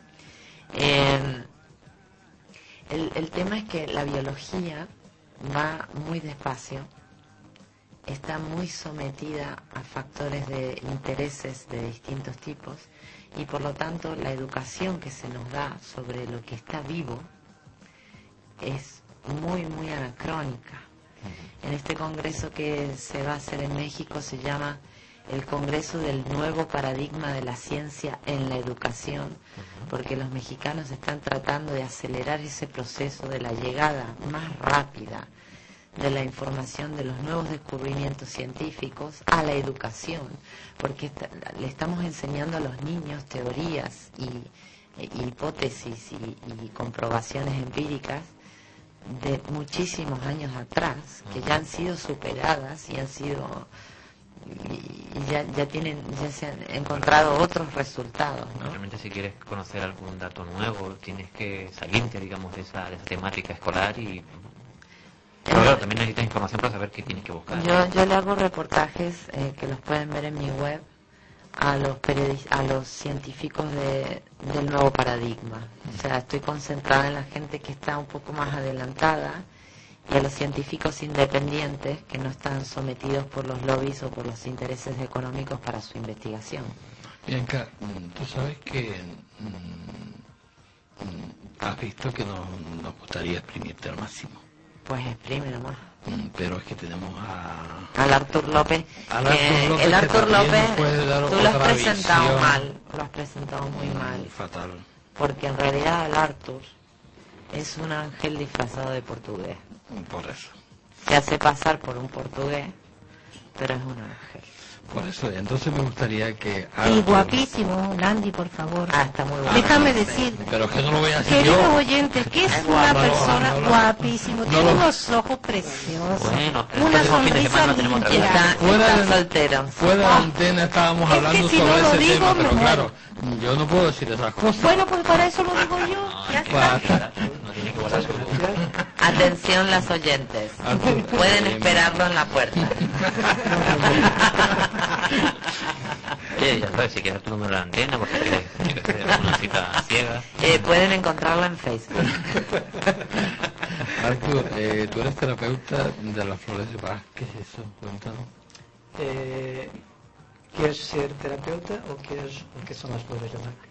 G: Eh, el, el tema es que la biología va muy despacio, está muy sometida a factores de intereses de distintos tipos y por lo tanto la educación que se nos da sobre lo que está vivo es muy, muy anacrónica. En este congreso que se va a hacer en México se llama el Congreso del Nuevo Paradigma de la Ciencia en la Educación, porque los mexicanos están tratando de acelerar ese proceso de la llegada más rápida de la información de los nuevos descubrimientos científicos a la educación, porque le estamos enseñando a los niños teorías y, y hipótesis y, y comprobaciones empíricas de muchísimos años atrás, que ya han sido superadas y han sido y ya, ya tienen ya se han encontrado otros resultados, ¿no?
I: Realmente si quieres conocer algún dato nuevo, tienes que salirte, digamos, de esa, de esa temática escolar y... Pero claro, también necesitas información para saber qué tienes que buscar.
G: Yo, yo le hago reportajes eh, que los pueden ver en mi web a los a los científicos de, del nuevo paradigma. O sea, estoy concentrada en la gente que está un poco más adelantada y a los científicos independientes que no están sometidos por los lobbies o por los intereses económicos para su investigación.
D: Bianca, tú sabes que mm, mm, has visto que nos, nos gustaría exprimirte al máximo.
G: Pues exprime nomás.
D: Pero es que tenemos a...
G: Al Artur López.
D: Al Artur López
G: el Artur López, tú lo has presentado
D: visión.
G: mal. Lo has presentado muy mal.
D: Fatal.
G: Porque en realidad el Artur es un ángel disfrazado de portugués.
D: Por eso.
G: Se hace pasar por un portugués, pero es un ángel.
D: Por eso, entonces me gustaría que...
J: Y guapísimo, Landy, por favor.
G: Ah, está muy
J: Déjame decir,
D: Pero es que no lo voy a decir
J: queridos
D: yo.
J: oyentes, que es una
G: guapo.
J: persona
D: No, no, no.
J: guapísimo.
D: No
J: Tiene unos ojos preciosos.
I: Bueno,
J: una sonrisa.
G: Está,
D: Fuera de-
G: soltero.
D: Fuera de la antena estábamos
J: Es que
D: hablando
J: si
D: sobre
J: no lo
D: ese
J: digo,
D: tema,
J: me
D: pero
J: muero.
D: claro, yo no puedo decir esas cosas.
J: Bueno, pues para eso lo digo yo. Ya está.
G: Atención las oyentes.
D: Artur,
G: Pueden esperarlo en la puerta.
I: Ya sabes, si quieres tu número de antena, porque quieres, una cita ciega.
G: Eh, pueden encontrarlo en Facebook.
D: Arturo, eh, tú eres terapeuta de las flores de Bach. ¿Qué es eso? Cuéntanos.
H: Eh, ¿Quieres ser terapeuta o quieres qué son las flores de Bach?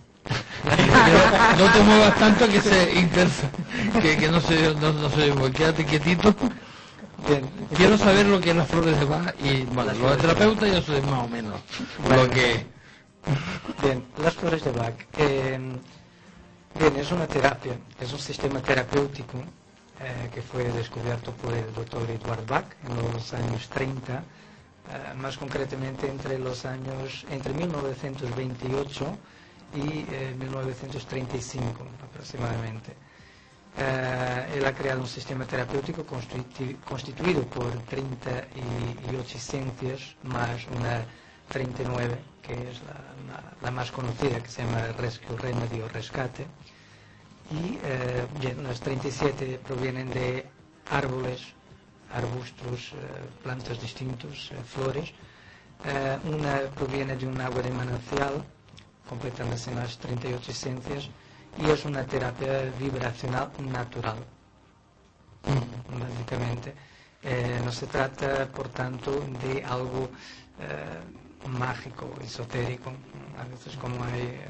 D: No te muevas tanto que se interesa, que, que no se no, no se quédate quietito. Quiero saber lo que es las flores de Bach y bueno, lo de terapeuta yo sé más o menos lo que
H: Bien, las flores de Bach. Eh, bien, es una terapia, es un sistema terapéutico eh, que fue descubierto por el doctor Edward Bach en los años 30, eh, más concretamente entre los años, entre 1928 y eh, 1935 aproximadamente. Eh, él ha creado un sistema terapéutico constitu- constituido por 38 ciencias más una 39, que es la, la- la más conocida, que se llama Rescue Remedy o Rescate. Y eh, las 37 provienen de árboles, arbustos, eh, plantas distintos, eh, flores. Eh, una proviene de un agua de manantial, completándose en las 38 esencias, y es una terapia vibracional natural, básicamente. Eh, no se trata, por tanto, de algo eh, mágico, esotérico, a veces como hay, eh,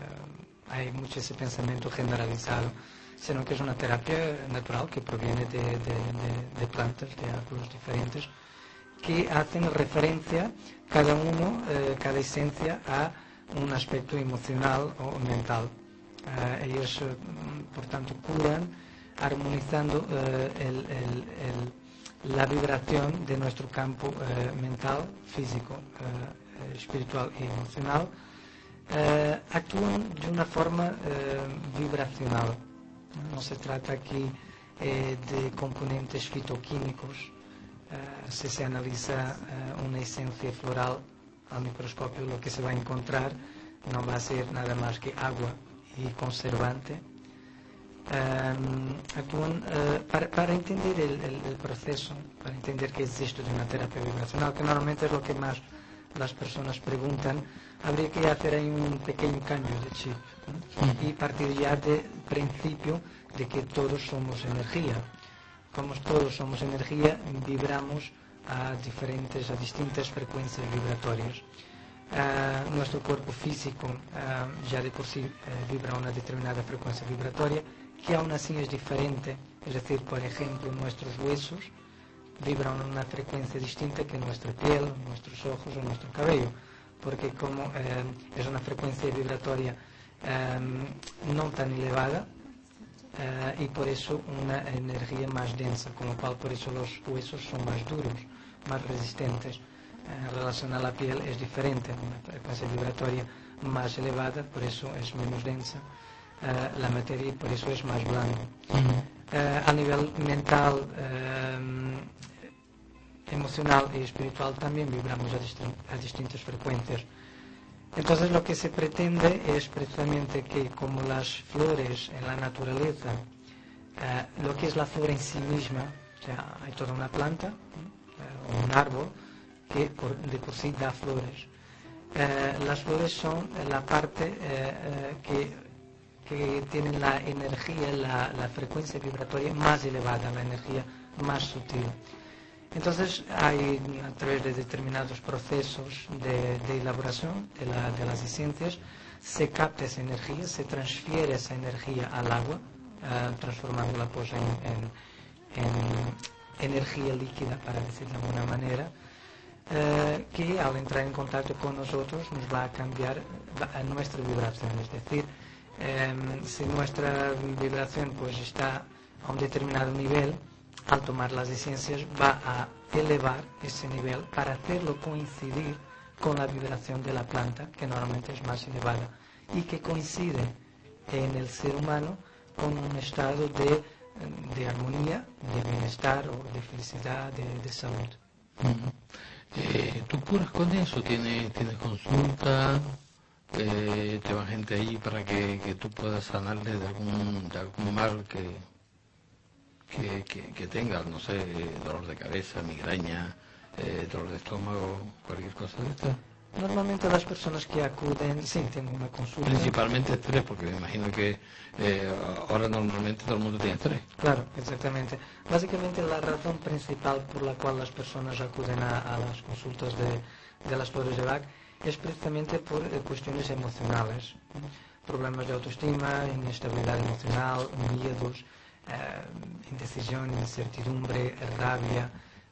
H: hay mucho ese pensamiento generalizado, sino que es una terapia natural que proviene de, de- de- de plantas, de árboles diferentes, que hacen referencia cada uno, eh, cada esencia, a un aspecto emocional o mental. Eh, ellos, eh, por tanto, curan armonizando eh, el- el- el- la vibración de nuestro campo eh, mental, físico, espiritual y emocional. Actúan de una forma vibracional. No se trata aquí de componentes fitoquímicos. Si se analiza una esencia floral al microscopio, lo que se va a encontrar no va a ser nada más que agua y conservante. Actúan, eh, para, para entender el, el- el proceso, para entender que existe una terapia vibracional, que normalmente es lo que más las personas preguntan, habría que hacer ahí un pequeño cambio de chip ¿no? y partir ya del principio de que todos somos energía. Como todos somos energía, vibramos a diferentes, a distintas frecuencias vibratorias. Ah, nuestro cuerpo físico ah, ya de por sí eh, vibra a una determinada frecuencia vibratoria, que aún así es diferente. Es decir, por ejemplo, nuestros huesos vibran a una frecuencia distinta que nuestra piel, nuestros ojos o nuestro cabello, porque como eh, es una frecuencia vibratoria eh, no tan elevada, y por eso una energía más densa, con lo cual por eso los huesos son más duros, más resistentes. Eh, En relación a la piel es diferente, una frecuencia vibratoria más elevada, por eso es menos densa. Eh, la materia por eso es más blanda. Eh, a nivel mental, emocional y espiritual también vibramos a, distin- a distintas frecuencias. Entonces lo que se pretende es precisamente que como las flores en la naturaleza, lo que es la flor en sí misma, o sea, hay toda una planta, o un árbol, que por- de por sí da flores. Eh, las flores son la parte eh, eh, que, que tienen la energía, la, la frecuencia vibratoria más elevada, la energía más sutil. Entonces hay a través de determinados procesos de, de elaboración de, la- de las esencias, se capta esa energía, se transfiere esa energía al agua, eh, transformándola pues en, en- en energía líquida, para decir de alguna manera, eh, que al entrar en contacto con nosotros nos va a cambiar a nuestra vibración. Es decir, em, si nuestra vibración pues está a un determinado nivel, al tomar las esencias va a elevar ese nivel para hacerlo coincidir con la vibración de la planta, que normalmente es más elevada, y que coincide en el ser humano con un estado de, de armonía, de bienestar o de felicidad, de, de salud.
D: Eh, ¿Tú curas con eso? ¿Tienes, tienes consulta? Eh, ¿Te va gente ahí para que, que tú puedas sanarle de algún, algún mal que, que, que, que tengas? No sé, dolor de cabeza, migraña, eh, dolor de estómago, cualquier cosa de esta.
H: Normalmente las personas que acuden, sí, tienen una consulta.
D: Principalmente estrés, porque me imagino que eh, ahora normalmente todo el mundo tiene estrés.
H: Claro, exactamente. Básicamente la razón principal por la cual las personas acuden a, a las consultas de, de las flores de Bach es precisamente por eh, cuestiones emocionales. Problemas de autoestima, inestabilidad emocional, miedos, eh, indecisión, incertidumbre, rabia,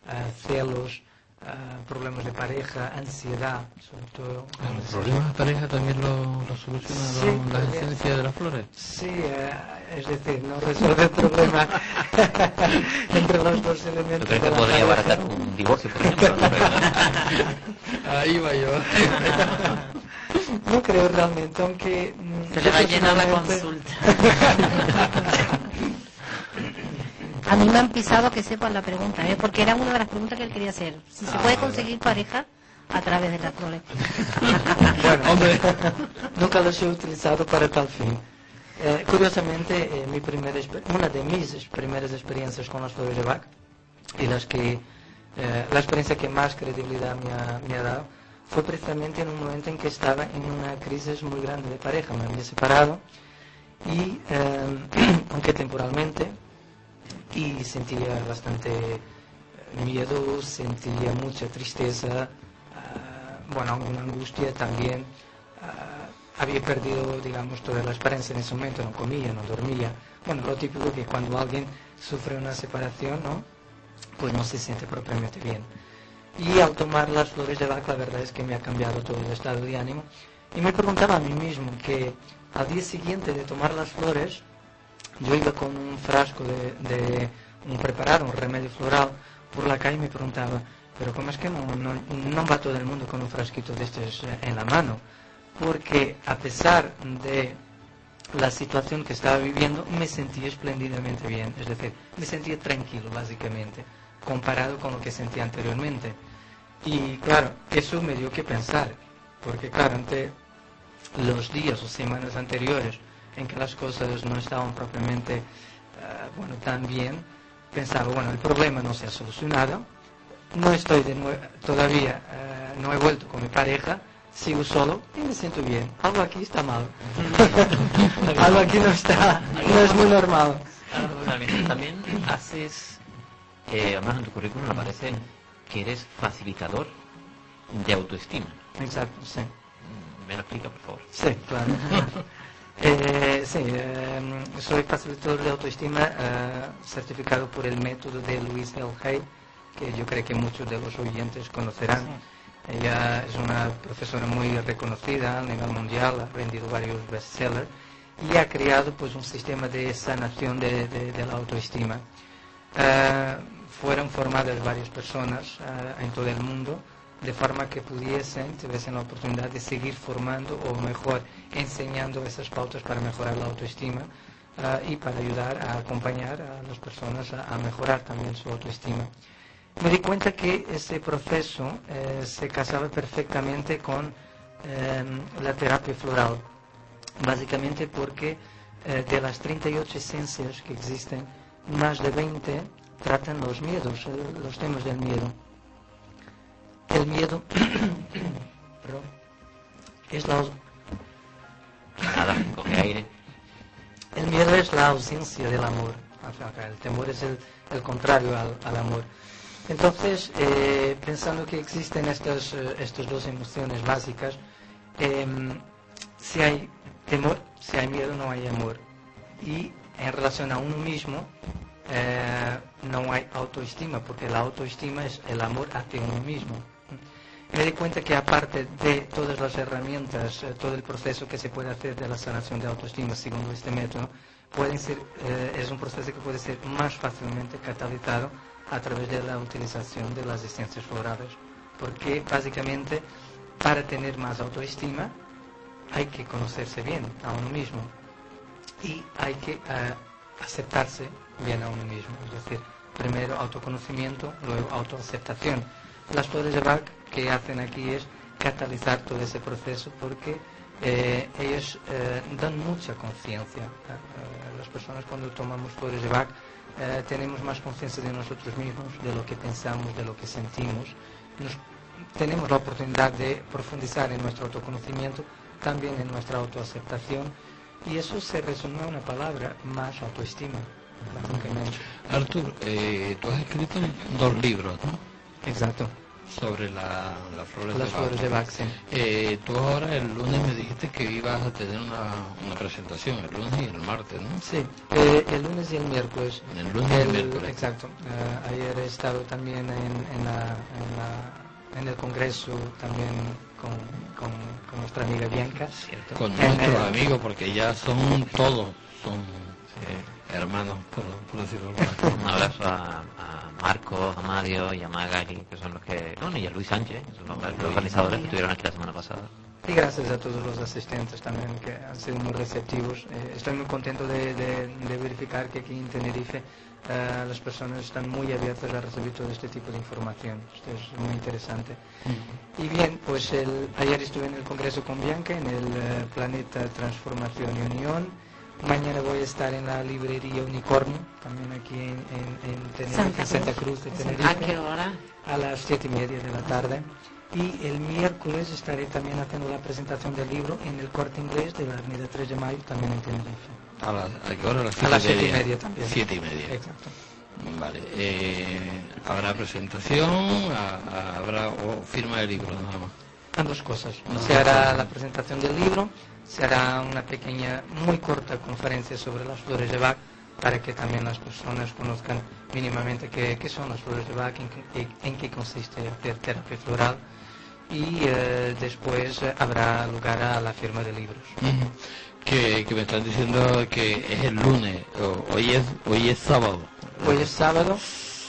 H: eh, celos, eh, problemas de pareja, ansiedad, sobre todo.
D: ¿Los problemas de pareja también lo, lo soluciona
H: Sí,
D: la esencia de las flores?
H: Sí, eh, es decir, no resuelve el problema entre los dos elementos.
I: ¿Tú crees
H: de
I: que podría abaratar un divorcio, por ejemplo?
D: Ahí va yo.
H: No creo realmente, aunque...
G: Se
H: yo
G: le va a llenar la consulta.
J: A mí me han pisado que sepan la pregunta, ¿eh? porque era una de las preguntas que él quería hacer. Si se
H: Ah,
J: puede conseguir pareja a través de flores.
H: Bueno, hombre, nunca los he utilizado para tal fin. Eh, curiosamente, eh, mi primera exper- una de mis primeras experiencias con las flores de Bach y las que, eh, la experiencia que más credibilidad me ha, me ha dado fue precisamente en un momento en que estaba en una crisis muy grande de pareja. Me había separado y, aunque temporalmente, y sentía bastante eh, miedo, sentía mucha tristeza, ah, bueno, una angustia también. ah, había perdido, digamos, toda la esperanza en ese momento, no comía, no dormía. Bueno, lo típico que cuando alguien sufre una separación, ¿no? Pues no se siente propiamente bien. Y al tomar las flores de Bach, la verdad es que me ha cambiado todo el estado de ánimo. Y me preguntaba a mí mismo que al día siguiente de tomar las flores, yo iba con un frasco de, de un preparado, un remedio floral, por la calle y me preguntaba, pero ¿cómo es que no, no, no va todo el mundo con un frasquito de estos en la mano? Porque a pesar de la situación que estaba viviendo, me sentía espléndidamente bien, es decir, me sentía tranquilo básicamente, comparado con lo que sentía anteriormente. Y claro, eso me dio que pensar, porque claro, ante los días o semanas anteriores en que las cosas no estaban propiamente, eh, bueno, tan bien, pensaba, bueno, el problema no se ha solucionado, no estoy de todavía, eh, no he vuelto con mi pareja, sigo solo y me siento bien. Algo aquí está mal. Algo aquí no está, no es muy normal.
I: También, también haces, eh, además en tu currículum aparece que eres facilitador de autoestima.
H: Exacto, sí.
I: ¿Me lo explica, por favor?
H: Sí, claro. Eh, sí, eh, soy facilitador de autoestima eh, certificado por el método de Louise L. Hay, que yo creo que muchos de los oyentes conocerán. Ella es una profesora muy reconocida a nivel mundial, ha vendido varios bestsellers y ha creado pues un sistema de sanación de, de- de la autoestima. Eh, fueron formadas varias personas eh, en todo el mundo de forma que pudiesen, tuviesen la oportunidad de seguir formando o mejor enseñando esas pautas para mejorar la autoestima eh, y para ayudar a acompañar a las personas a, mejorar también su autoestima. Me di cuenta que ese proceso eh, se casaba perfectamente con eh, la terapia floral, básicamente porque eh, de las 38 esencias que existen, más de 20 tratan los miedos, los temas del miedo. El miedo es la, El miedo es la ausencia del amor. El temor es el, contrario al, amor. Entonces, eh, pensando que existen estas, eh, dos emociones básicas, em, si hay temor, si hay miedo, no hay amor. Y en relación a uno mismo, eh, no hay autoestima, porque la autoestima es el amor hacia uno mismo. Me di cuenta que aparte de todas las herramientas, eh, todo el proceso que se puede hacer de la sanación de autoestima según este método, pueden ser, eh, es un proceso que puede ser más fácilmente catalizado a través de la utilización de las esencias florales. Porque básicamente para tener más autoestima hay que conocerse bien a uno mismo y hay que eh, aceptarse bien a uno mismo. Es decir, primero autoconocimiento, luego autoaceptación. Las flores de Bach que hacen aquí es catalizar todo ese proceso porque eh, ellos eh, dan mucha conciencia. Las personas cuando tomamos flores de Bach eh, tenemos más conciencia de nosotros mismos, de lo que pensamos, de lo que sentimos. Nos tenemos la oportunidad de profundizar en nuestro autoconocimiento, también en nuestra autoaceptación, y eso se resume en una palabra, más autoestima.
D: Artur, eh, tú has escrito dos libros, ¿no?
H: Exacto.
D: Sobre la, las flores
H: Las
D: de
H: flores de Bach.
D: Eh, tú ahora el lunes me dijiste que ibas a tener una, una presentación, el lunes y el martes, ¿no?
H: Sí, eh, el lunes y el miércoles.
D: El lunes y el miércoles.
H: Exacto. Eh, ayer he estado también en, en, la, en, la- en el congreso también con, con, con nuestra amiga Bianca.
D: Con
H: En
D: nuestros
H: el-
D: amigos, porque ya son todos, son hermanos, por, por decirlo de
I: Un abrazo a, a Marcos, a Mario y a Magali, que son los que... Bueno, y a Luis Sánchez, que son los, los organizadores que estuvieron aquí la semana pasada.
H: Y gracias a todos los asistentes también que han sido muy receptivos. Eh, estoy muy contento de, de- de verificar que aquí en Tenerife eh, las personas están muy abiertas a recibir todo este tipo de información. Esto es muy interesante. Y bien, pues el- ayer estuve en el Congreso con Bianca en el eh, Planeta Transformación y Unión. Mañana voy a estar en la librería Unicornio, también aquí en, en- en Tenerife,
G: Santa
H: en Santa
G: Cruz.
H: De Tenerife.
G: ¿A qué hora?
H: A las siete y media de la tarde. Y el miércoles estaré también haciendo la presentación del libro en el corte inglés de la Avenida 3 de Mayo, también en Tenerife.
D: ¿A, las- a qué hora? A las
H: A las
D: siete
H: y media también.
D: Siete y media.
H: Exacto.
D: Vale. Eh, habrá presentación, habrá o firma de libro, nada más.
H: Ambas cosas. Se hará la presentación del libro, se hará una pequeña, muy corta conferencia sobre las flores de Bach para que también las personas conozcan mínimamente qué, qué son las flores de Bach, en, en qué consiste hacer terapia floral y eh, después habrá lugar a la firma de libros.
D: Ujú. que, que me están diciendo que es el lunes, o- hoy es hoy es sábado.
H: Hoy es sábado.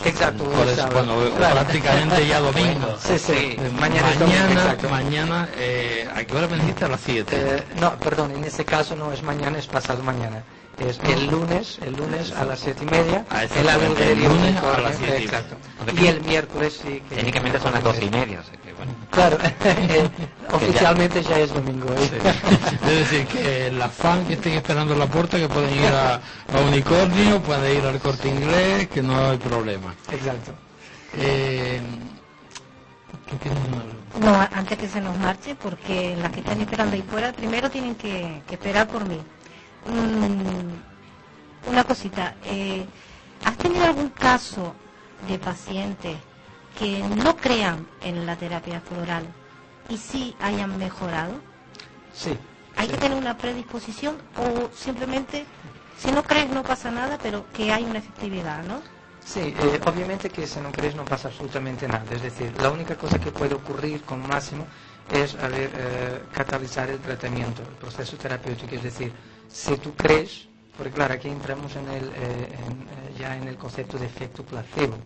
H: Exacto,
D: Por
H: es
D: eso, bueno,
H: Claro.
D: prácticamente ya domingo.
H: Sí, sí.
D: Eh,
H: Mañana
D: mañana, mañana eh, ¿a qué hora me dijiste? A las 7.
H: Eh, no, perdón, en este caso no es mañana, es pasado mañana. Es el lunes, el lunes a las siete y media,
I: Ah,
H: librería
I: el lunes a las siete y media.
H: Exacto. Y el miércoles sí que...
I: Técnicamente son las doce y media, o sea.
H: Claro, oficialmente ya es domingo. ¿eh?
D: Es decir, que las fans que estén esperando en la puerta, que pueden ir a, a Unicornio, pueden ir al corte inglés, que no hay problema.
H: Exacto.
D: Eh.
J: No, antes que se nos marche, porque las que están esperando ahí fuera, primero tienen que, que esperar por mí. Mm, una cosita, eh, ¿has tenido algún caso de pacientes que no crean en la terapia floral y sí hayan mejorado?
H: Sí.
J: ¿Hay que tener una predisposición o simplemente, si no crees no pasa nada, pero que hay una efectividad, ¿no?
H: Sí, eh, obviamente que si no crees no pasa absolutamente nada. Es decir, la única cosa que puede ocurrir con máximo es a ver, eh, catalizar el tratamiento, el proceso terapéutico. Es decir, si tú crees, porque claro, aquí entramos en el, eh, en, eh, ya en el concepto de efecto placebo.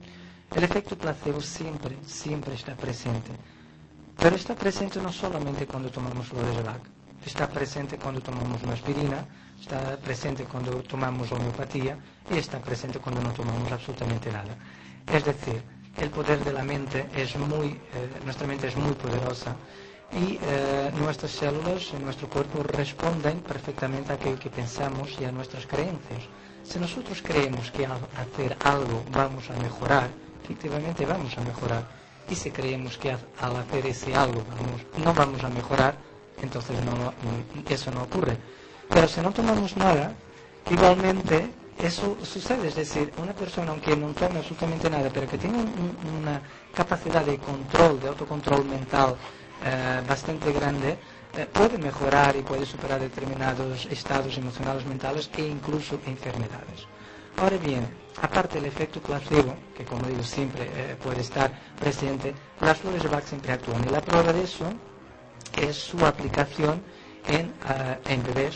H: El efecto placebo siempre, siempre está presente. Pero está presente no solamente cuando tomamos flores de Bach, está presente cuando tomamos una aspirina, está presente cuando tomamos homeopatía y está presente cuando no tomamos absolutamente nada. Es decir, el poder de la mente es muy, eh, nuestra mente es muy poderosa y eh, nuestras células nuestro cuerpo responden perfectamente a aquello que pensamos y a nuestras creencias. Si nosotros creemos que al hacer algo vamos a mejorar, efectivamente vamos a mejorar. Y si creemos que al hacer ese algo vamos- no vamos a mejorar, entonces no, eso no ocurre. Pero si no tomamos nada, igualmente eso sucede. Es decir, una persona, aunque no tome absolutamente nada, pero que tiene un- una capacidad de control, de autocontrol mental eh, bastante grande, eh, puede mejorar y puede superar determinados estados emocionales mentales e incluso enfermedades. Ahora bien, aparte del efecto placebo, que como digo siempre eh, puede estar presente, las flores de Bach siempre actúan. Y la prueba de eso es su aplicación en, ah, en bebés,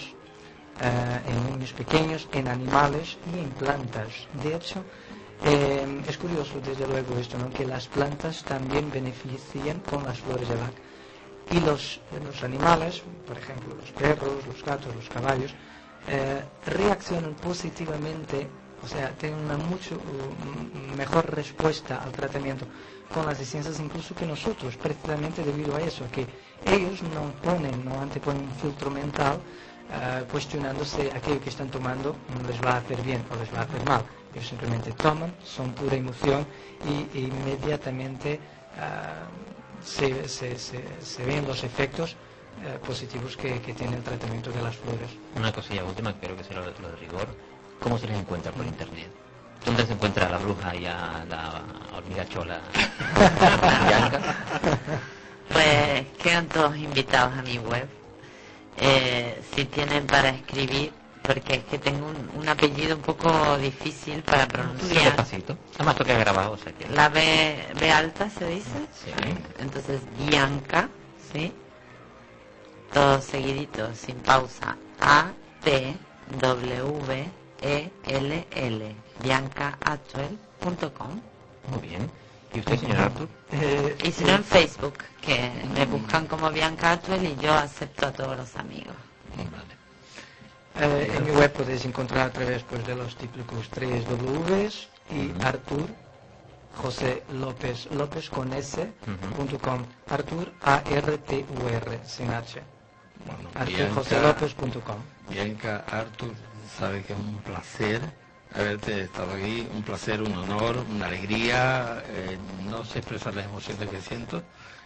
H: ah, en niños pequeños, en animales y en plantas. De hecho, eh, es curioso desde luego esto, ¿no? que las plantas también benefician con las flores de Bach. Y los, los animales, por ejemplo los perros, los gatos, los caballos, eh, reaccionan positivamente, o sea, tienen una mucho uh, mejor respuesta al tratamiento con las licencias incluso que nosotros, precisamente debido a eso, que ellos no ponen, no anteponen un filtro mental eh, cuestionándose aquello que están tomando les va a hacer bien o les va a hacer mal. Ellos simplemente toman, son pura emoción y, e inmediatamente ah, se, se, se, se ven los efectos eh, positivos que, que tiene el tratamiento de las flores.
I: Una cosilla última, creo que será lo, lo de rigor. ¿Cómo se les encuentra por internet? ¿Dónde se encuentra a la bruja y a la hormiga chola?
G: Pues quedan todos invitados a mi web. Eh, si tienen para escribir, porque es que tengo un, un apellido un poco difícil para pronunciar.
I: despacito. Además, has grabado, o sea que...
G: La B, B alta se dice.
I: Sí.
G: Entonces, Bianca, ¿sí? Todo seguidito, sin pausa. A, T, W, E, L, L. BiancaActuel.com.
I: Muy bien. ¿Y usted, señor Artur?
H: Eh,
G: Y si no en Facebook, que me buscan como Bianca Actuel y yo acepto a todos los amigos.
I: Vale.
H: Eh, en mi web podéis encontrar a través pues, de los típicos tres Ws y Artur José López López con S punto com. Artur A R T U R sin H.
D: Bueno,
H: ArturJoseLópez.com.
D: Bianca, Artur, sabe que es un placer haberte estado aquí, un placer, un honor, una alegría. eh, no sé expresar las emociones que siento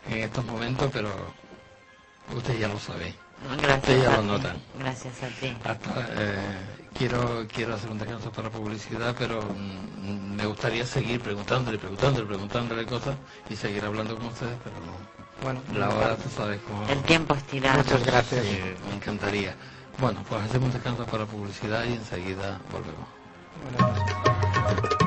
D: en estos momentos, pero usted ya lo sabe.
G: Gracias
D: Ustedes ya lo notan.
G: Gracias a ti.
D: Hasta, eh, quiero, quiero hacer un descanso para publicidad, pero mm, me gustaría seguir preguntándole, preguntándole, preguntándole cosas y seguir hablando con ustedes, pero no.
H: Bueno,
D: La hora, tú sabes cómo.
G: El tiempo es tirano.
H: Muchas gracias.
D: Sí, me encantaría. Bueno, pues hacemos descanso para publicidad y enseguida volvemos.
H: Buenas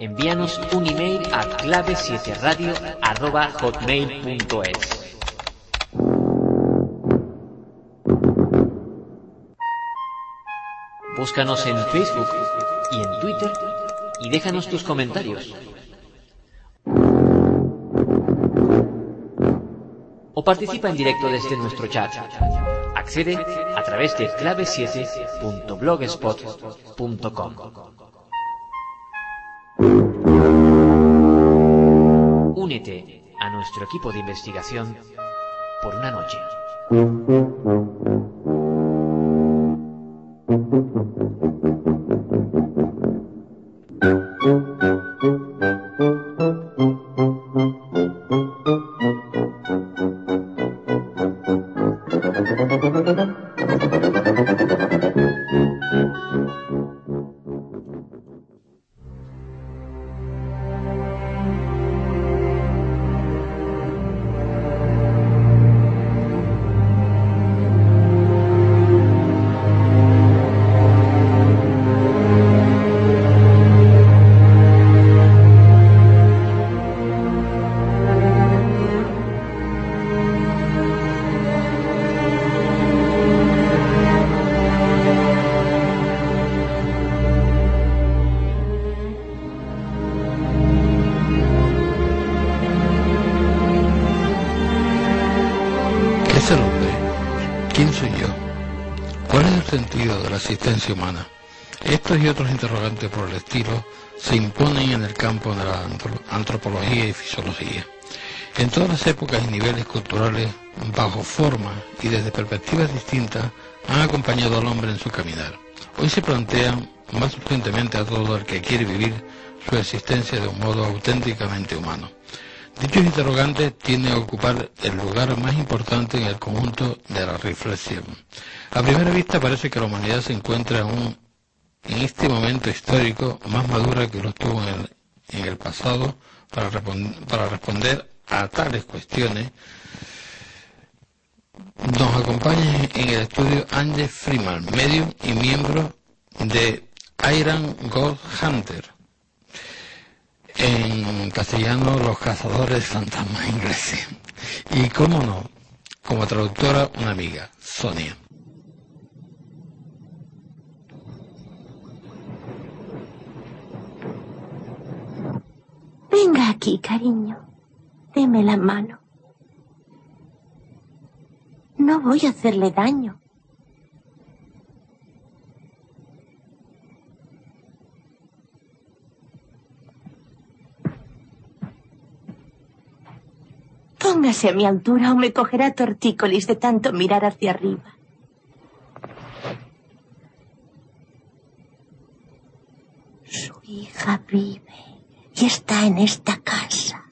K: Envíanos un email a clave7radio.hotmail.es Búscanos en Facebook y en Twitter y déjanos tus comentarios. O participa en directo desde nuestro chat. Accede a través de clave7.blogspot.com. Únete a nuestro equipo de investigación por una noche.
D: Al hombre en su caminar. Hoy se plantean más urgentemente a todo el que quiere vivir su existencia de un modo auténticamente humano. Dichos interrogantes tienen a ocupar el lugar más importante en el conjunto de la reflexión. A primera vista parece que la humanidad se encuentra en este momento histórico más madura que lo estuvo en el, en el pasado para responder a tales cuestiones. Nos acompaña en el estudio Ange Freeman, medium y miembro de Iron God Hunter. En castellano, los cazadores fantasmas ingleses. Y cómo no, como traductora, una amiga, Sonia.
L: Venga aquí, cariño. Deme la mano. No voy a hacerle daño. Póngase a mi altura o me cogerá tortícolis de tanto mirar hacia arriba. Su hija vive y está en esta casa.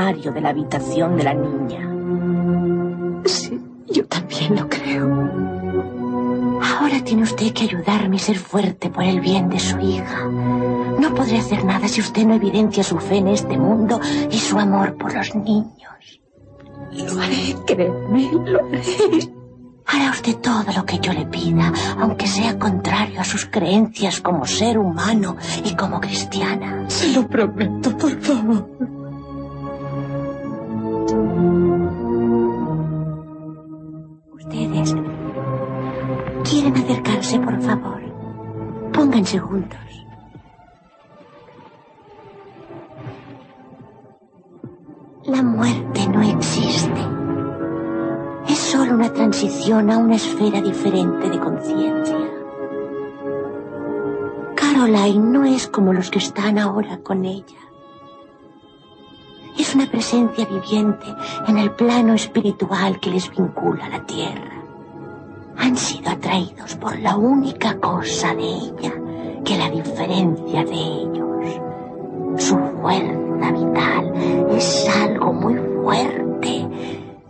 L: Armario de la habitación de la niña. Sí, yo también lo creo. Ahora tiene usted que ayudarme y ser fuerte por el bien de su hija. No podré hacer nada si usted no evidencia su fe en este mundo y su amor por los niños. Lo haré, créeme, lo haré. Hará usted todo lo que yo le pida, aunque sea contrario a sus creencias como ser humano y como cristiana. Se lo prometo, por favor. Ustedes quieren acercarse, por favor. Pónganse juntos. La muerte no existe. Es solo una transición a una esfera diferente de conciencia. Caroline no es como los que están ahora con ella. Es una presencia viviente en el plano espiritual que les vincula a la tierra. Han sido atraídos por la única cosa de ella que la diferencia de ellos. Su fuerza vital es algo muy fuerte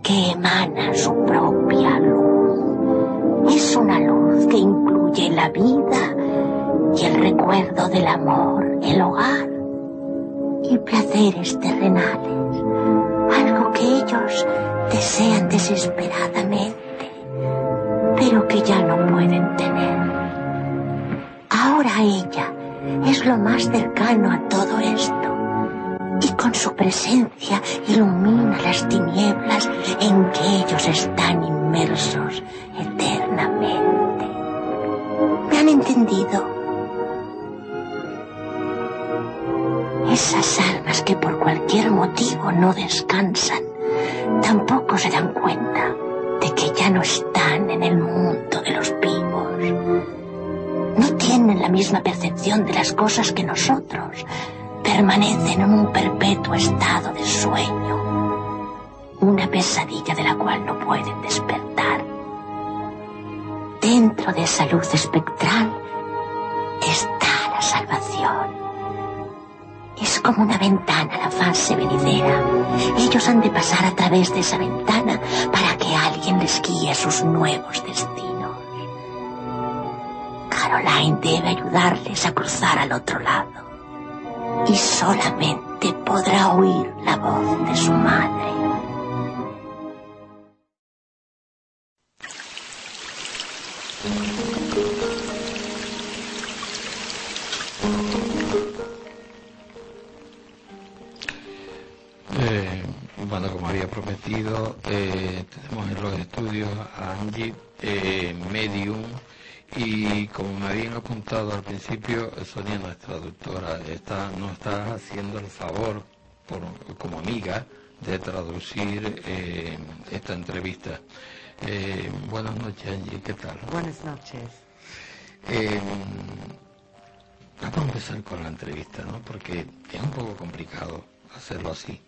L: que emana su propia luz. Es una luz que incluye la vida y el recuerdo del amor, el hogar y placeres terrenales, algo que ellos desean desesperadamente, pero que ya no pueden tener. Ahora ella es lo más cercano a todo esto y con su presencia ilumina las tinieblas en que ellos están inmersos eternamente. ¿Me han entendido? Esas almas que por cualquier motivo no descansan, tampoco se dan cuenta de que ya no están en el mundo de los vivos. No tienen la misma percepción de las cosas que nosotros. Permanecen en un perpetuo estado de sueño. Una pesadilla de la cual no pueden despertar. Dentro de esa luz espectral está la salvación. Es como una ventana la fase venidera. Ellos han de pasar a través de esa ventana para que alguien les guíe sus nuevos destinos. Caroline debe ayudarles a cruzar al otro lado. Y solamente podrá oír la voz de su madre.
D: Bueno, como había prometido, eh, tenemos en los estudios a Angie, eh, Medium, y como me habían apuntado al principio, Sonia, nuestra doctora, está, nos está haciendo el favor, por, como amiga, de traducir eh, esta entrevista. Eh, buenas noches, Angie, ¿qué tal?
M: Buenas noches.
D: Vamos a empezar con la entrevista, ¿no? Porque es un poco complicado hacerlo así.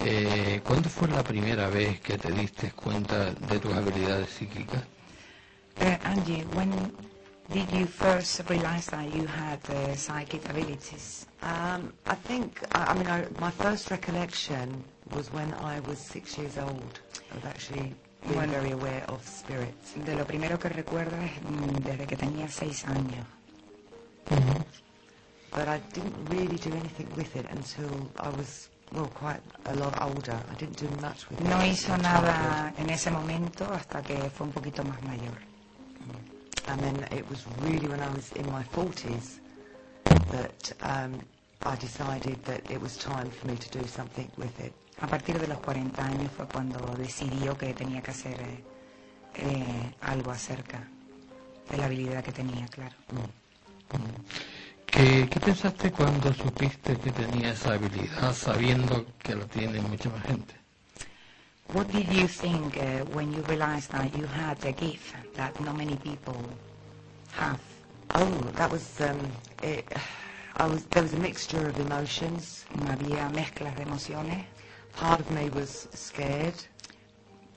D: Eh, ¿Cuándo fue la primera vez que te diste cuenta de tus habilidades psíquicas?
M: Uh, Angie, when did you first realize that you had uh, psychic abilities?
N: Um, I think, I, I mean, I, my first recollection was when I was six years old, of actually being
M: Bueno.
N: very aware of spirits.
M: De lo primero que recuerdo es mm, desde que tenía seis años.
N: But I didn't really do anything with it until I was, well, quite a lot older. I didn't do much with it.
M: No hizo nada en ese momento hasta que fue un poquito más mayor.
N: And then it was really when I was in my 40s that um, I decided that it was time for me to do something with it.
M: A partir de los 40 años fue cuando decidió que tenía que hacer eh, eh, algo acerca de la habilidad que tenía, claro.
D: ¿Qué, qué pensaste cuando supiste que tenía esa habilidad sabiendo que la tiene mucha más gente?
M: What did you think uh, when you realized that you had a gift that not many people have?
N: Oh, that was, um, it, I was, there was a mixture of emotions.
M: Había mezclas de emociones.
N: Part of me was scared.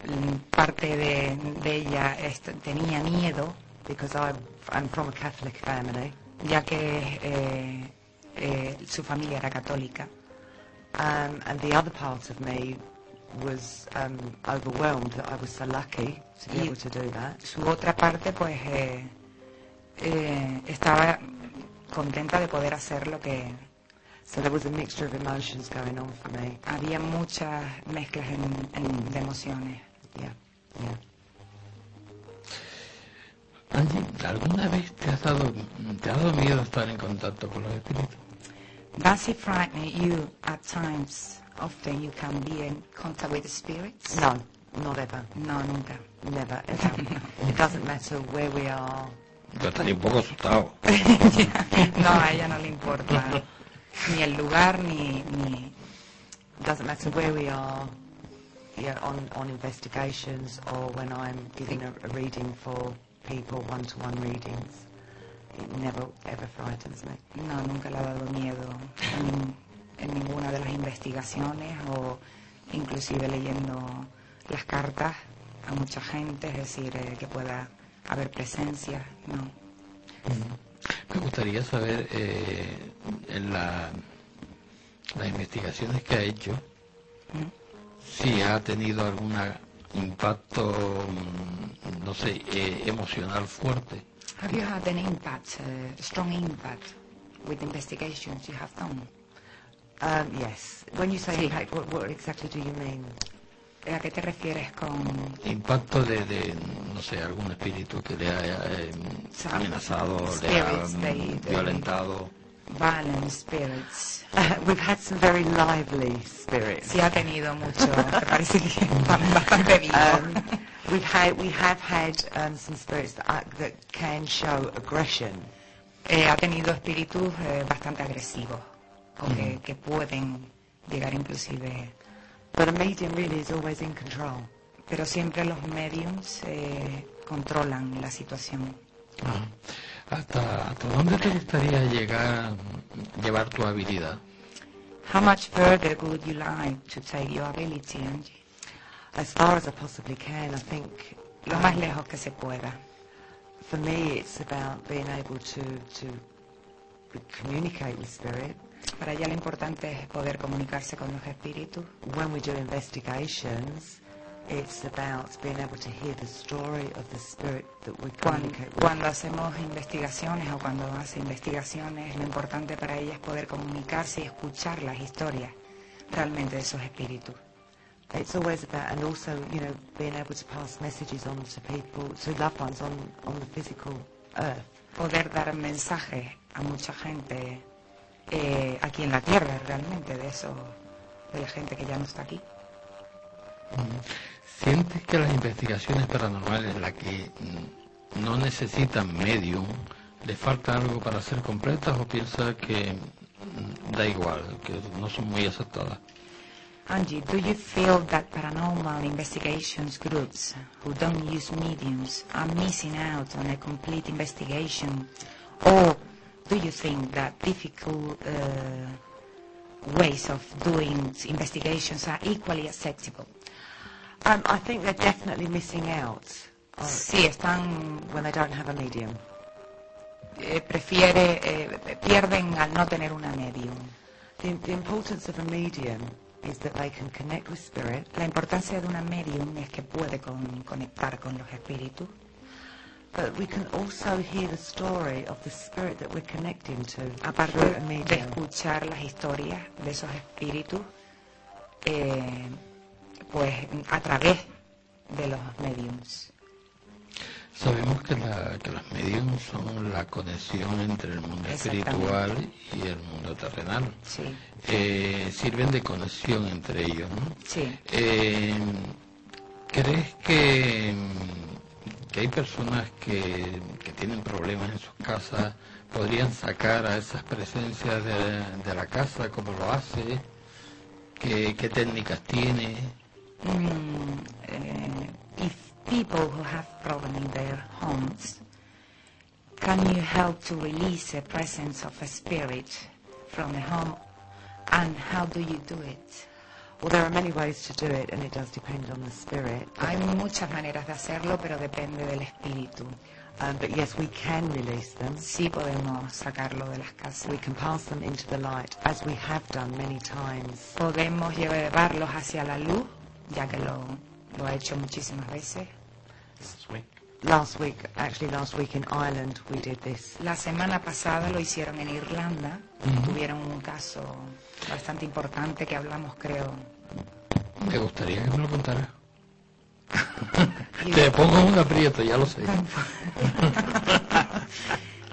M: Mm, Parte de, de ella est- tenía miedo,
N: Because I, I'm from a Catholic family.
M: Ya que eh, eh, su familia era católica.
N: Um, and the other part of me was um, overwhelmed that I was so lucky to be
M: Y
N: able to do that.
M: su otra parte, pues, eh, eh, estaba contenta de poder hacer lo que
N: So there was a mixture of emotions going on for me.
M: había muchas mezclas en, en- de emociones.
N: Yeah, yeah.
D: Angie, ¿alguna vez te has dado, te ha dado miedo estar en contacto con los espíritus?
M: Does it frighten you at times? Often you can be in contact with the spirits?
N: No, not ever.
M: No, nunca.
N: Never, ever. it doesn't matter where we are.
D: Yo estaría un poco asustado.
M: no, a ella no le importa ni el lugar ni, ni,
N: doesn't matter where we are, yeah, on, on investigations or when I'm giving a, a reading for people, one-to-one readings. It never ever frightens me.
M: No, nunca le ha dado miedo en, en ninguna de las investigaciones o inclusive leyendo las cartas a mucha gente, es decir, eh, que pueda haber presencia, no.
D: Me gustaría saber eh, en la, las investigaciones que ha hecho si ha tenido algún impacto, mm, no sé, eh, emocional fuerte.
M: Have you had an impact, uh, strong impact with investigations you have done?
N: Um, yes. When you say
M: Sí.
N: impact, what, what exactly do you mean?
M: ¿A qué te refieres con
D: Impacto de, de, no sé, algún espíritu que le haya eh, amenazado, le ha
M: they-
D: violentado.
M: Violent spirits?
N: We've had some very lively spirits.
M: Sí, ha tenido mucho, parece que bastante vivos.
N: Um, we've had, we have had um, some spirits that, are, that can show aggression.
M: Eh, ha tenido espíritus eh, bastante agresivos, o que, que pueden llegar inclusive...
N: But a medium really is always in control.
M: Pero siempre los mediums eh, controlan la situación.
D: ¿Hasta, ¿Hasta dónde te gustaría llegar, llevar tu habilidad?
M: How much further would you like to take your ability, Angie?
N: As far as I possibly can, I think.
M: Lo más lejos que se pueda.
N: For me, it's about being able to to communicate with spirit.
M: Para ella lo importante es poder comunicarse con los espíritus.
N: When we do investigations, it's about being able to hear the story of the spirit that we
M: Cuando,
N: communicate
M: cuando hacemos investigaciones o cuando hace investigaciones, lo importante para ella es poder comunicarse y escuchar las historias realmente de esos espíritus.
N: It's always about, and also, you know, being able to pass messages on to people, to loved ones on, on the physical earth.
M: Poder dar mensajes a mucha gente eh, aquí en la Tierra realmente, de eso, de la gente que ya no está aquí.
D: ¿Sientes que las investigaciones paranormales, las que mm, no necesitan medium, le falta algo para ser completas o piensas que mm, da igual, que no son muy aceptadas?
M: Angie, do you feel that paranormal investigations groups who don't use mediums are missing out on a complete investigation? Or do you think that difficult uh, ways of doing investigations are equally acceptable?
N: Um, I think they're definitely missing out. On
M: Sí, están,
N: when they don't have a medium.
M: eh, prefiere, eh, pierden al no tener una medium.
N: The, the importance of a medium is that they can connect with spirit,
M: La importancia de una medium es que puede con- conectar con los espíritus,
N: but we can also hear the story of the spirit that we're connecting to.
M: Aparte de escuchar las historias de esos espíritus, eh, pues a través de los mediums.
D: Sabemos que, la, que los mediums son la conexión entre el mundo espiritual y el mundo terrenal.
M: Sí,
D: Eh, sirven de conexión entre ellos, ¿no?
M: sí.
D: Eh, ¿Crees que, que hay personas que, que tienen problemas en sus casas podrían sacar a esas presencias de, de la casa como lo hace? ¿Qué, qué técnicas tiene?
M: Mm, eh, if people who have problem in their homes, can you help to release a presence of a spirit from the home, and how do you do it?
N: Well, there are many ways to do it, and it does depend on the spirit.
M: Hay muchas maneras de hacerlo, pero depende del espíritu.
N: Um, but yes, we can release them.
M: Sí podemos sacarlo de las casas.
N: We can pass them into the light, as we have done many times.
M: Podemos llevarlos hacia la luz, ya que lo, lo ha hecho muchísimas veces.
N: Last week, actually last week in Ireland, we did this.
M: La semana pasada lo hicieron en Irlanda.
D: Ujú.
M: Tuvieron un caso bastante importante que hablamos, creo.
D: Me gustaría que me lo contara. Te pongo un aprieto, ya lo sé.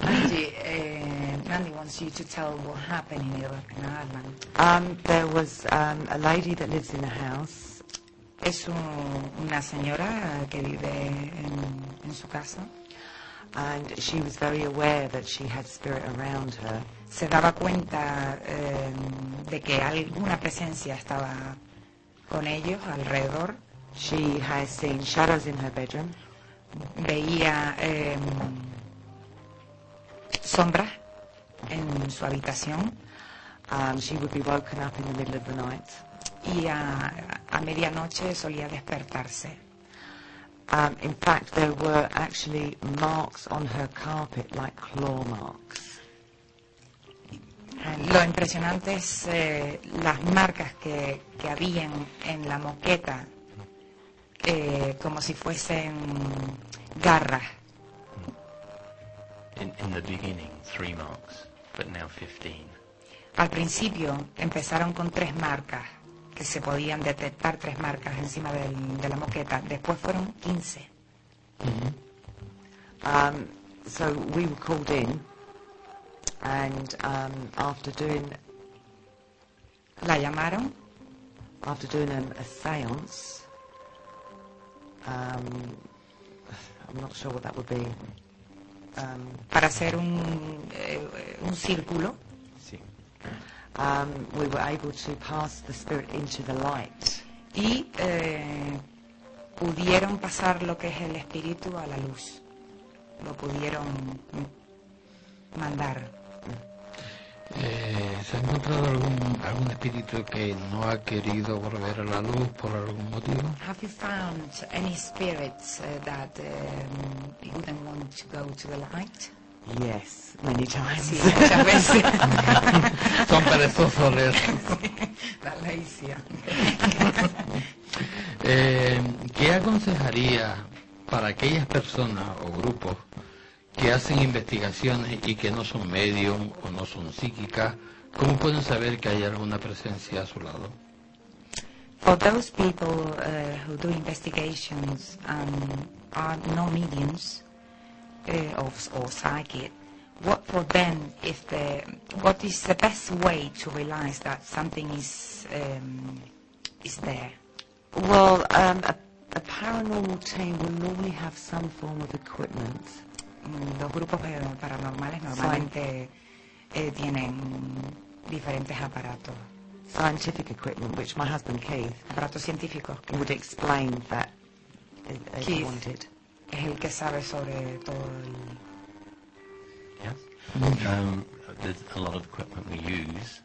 M: Angie, eh, Andy wants you to tell what happened in Ireland.
N: Um, there was um, a lady that lives in a house,
M: Es un- una señora que vive en, su casa.
N: and she was very aware that she had spirit around her.
M: se daba cuenta eh, de que alguna presencia estaba con ellos alrededor.
N: She has seen shadows in her bedroom.
M: Veía eh, sombras en su habitación.
N: Um, she would be woken up in the middle of the night.
M: Y a, a medianoche solía despertarse.
N: Um, in fact, there were actually marks on her carpet like claw marks.
M: Lo impresionante es eh, las marcas que, que habían en la moqueta, eh, como si fuesen garras.
I: In, in the beginning, three marks, but now 15.
M: Al principio empezaron con tres marcas, que se podían detectar tres marcas encima del- de la moqueta. Después fueron 15.
N: Um, so we were called in, and um, after doing
M: La llamaron
N: after doing an, a séance, um, I'm not sure what that would be. Um,
M: para hacer un, eh, un círculo.
N: Um, we were able to pass the spirit into the light.
M: y eh, pudieron pasar lo que es el espíritu a la luz. Lo pudieron mandar.
D: Eh, ¿Se ha encontrado algún, algún espíritu que no ha querido volver a la luz por algún motivo?
M: Have you found any spirits uh, that um, wouldn't want to go to the light?
N: Yes, many times.
M: Sí, muchas veces.
D: Son perezosos, leer.
M: La lacia.
D: Eh, ¿Qué aconsejaría para aquellas personas o grupos que hacen investigaciones y que no son medium o no son psíquicas? ¿Cómo pueden saber que hay alguna presencia a su lado?
M: For those people uh, who do investigations and are no mediums uh, or, or psychic, what for them is the what is the best way to realize that something is um, is there?
N: Well, um, a, a paranormal team will normally have some form of equipment.
M: Mm, Los grupos eh, paranormales normalmente eh, tienen diferentes aparatos.
N: Scientific equipment, which my husband Keith
M: Aparatos científicos
N: would explain that if, if he
M: Keith.
N: wanted.
M: Es el que sabe sobre todo el
I: Yes. Um, there's a lot of equipment we use,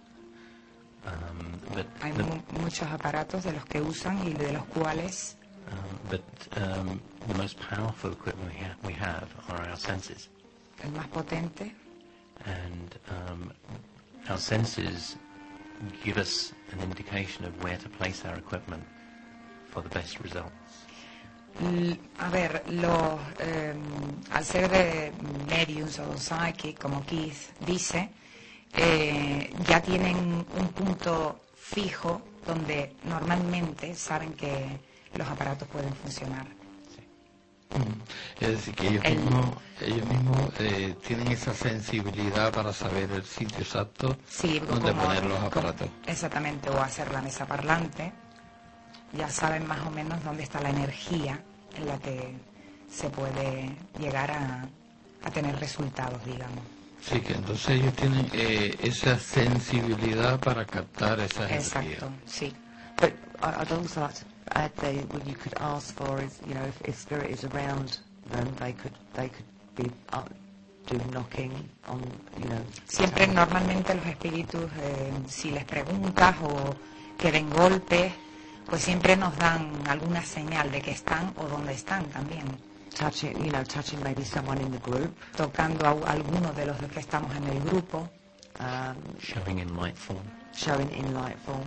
I: um, but
M: Hay
I: the,
M: muchos aparatos de los que usan y de los cuales
I: um, but um, the most powerful equipment we, ha- we have are our senses,
M: el más potente
I: and um, our senses give us an indication of where to place our equipment for the best results.
M: A ver, los, eh, al ser de mediums o psychic, como Keith dice, eh, ya tienen un punto fijo donde normalmente saben que los aparatos pueden funcionar.
D: Mm. Es decir, que ellos
M: El-
D: mismos, ellos mismos eh, tienen esa sensibilidad para saber el sitio exacto
M: Sí,
D: donde
M: como-
D: poner los
M: como-
D: aparatos.
M: Exactamente, o hacer la mesa parlante. Ya saben más o menos dónde está la energía en la que se puede llegar a, a tener resultados, digamos.
D: Sí, que entonces ellos tienen eh, esa sensibilidad para captar esa energía.
M: Exacto, sí.
N: But I- I'd also like to add that what you could ask for is, you know, if, if spirit is around them, they could they could be uh, do knocking on, you know.
M: Siempre normalmente los espíritus, eh, si les preguntas o que den golpes, pues siempre nos dan alguna señal de que están o dónde están también.
N: touching, you know, touching maybe someone in the group.
M: Tocando a alguno de los que estamos en el grupo.
N: Um,
I: Showing in light form.
N: showing in light form.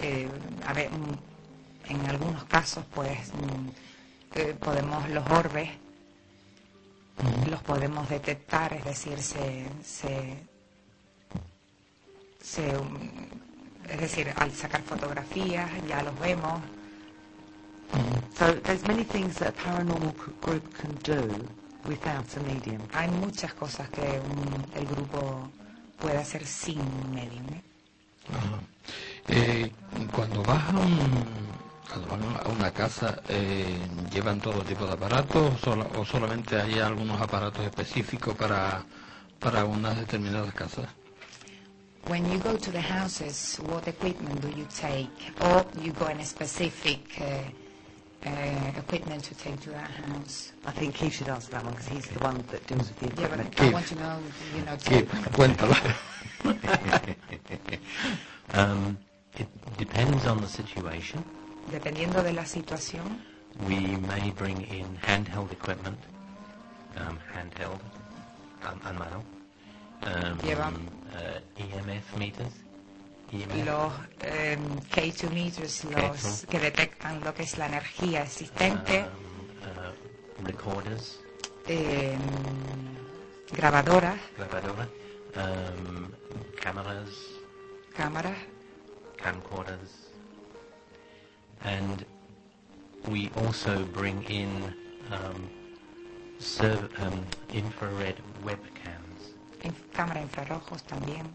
M: eh, a ver, mm, en algunos casos, pues mm, eh, podemos los orbes los podemos detectar, es decir, se, se, se, mm, es decir, al sacar fotografías ya los vemos.
N: So there's many things that a paranormal group can do without a medium.
M: Hay muchas cosas que un- el grupo puede hacer sin un medium. ¿eh?
D: Ajá. Eh, cuando vas a, un- cuando van a una casa, eh, ¿llevan todo tipo de aparatos o, o solamente hay algunos aparatos específicos para, para unas determinadas casas?
M: When you go to the houses, what equipment do you take? Or you go in a specific uh, uh, equipment to take to that house?
N: I think Keith should answer that one because he's the one that deals with the equipment.
M: Yeah, but
N: equipment.
M: I want to know, you know,
D: Keith,
M: take-
D: cuéntala.
O: um, it depends on the situation.
M: dependiendo de la situación,
O: We may bring in handheld equipment, um, handheld, um, a mano,
M: Lleva-
O: EMF meters, EMF,
M: los em, K2 meters, los
O: K2.
M: que detectan lo que es la energía existente,
O: uh, recorders,
M: em, grabadoras,
O: grabadora, um, cameras,
M: cámaras,
O: camcorders, and we also bring in um, serv- um, infrared webcams
M: inf- cámaras infrarrojos también,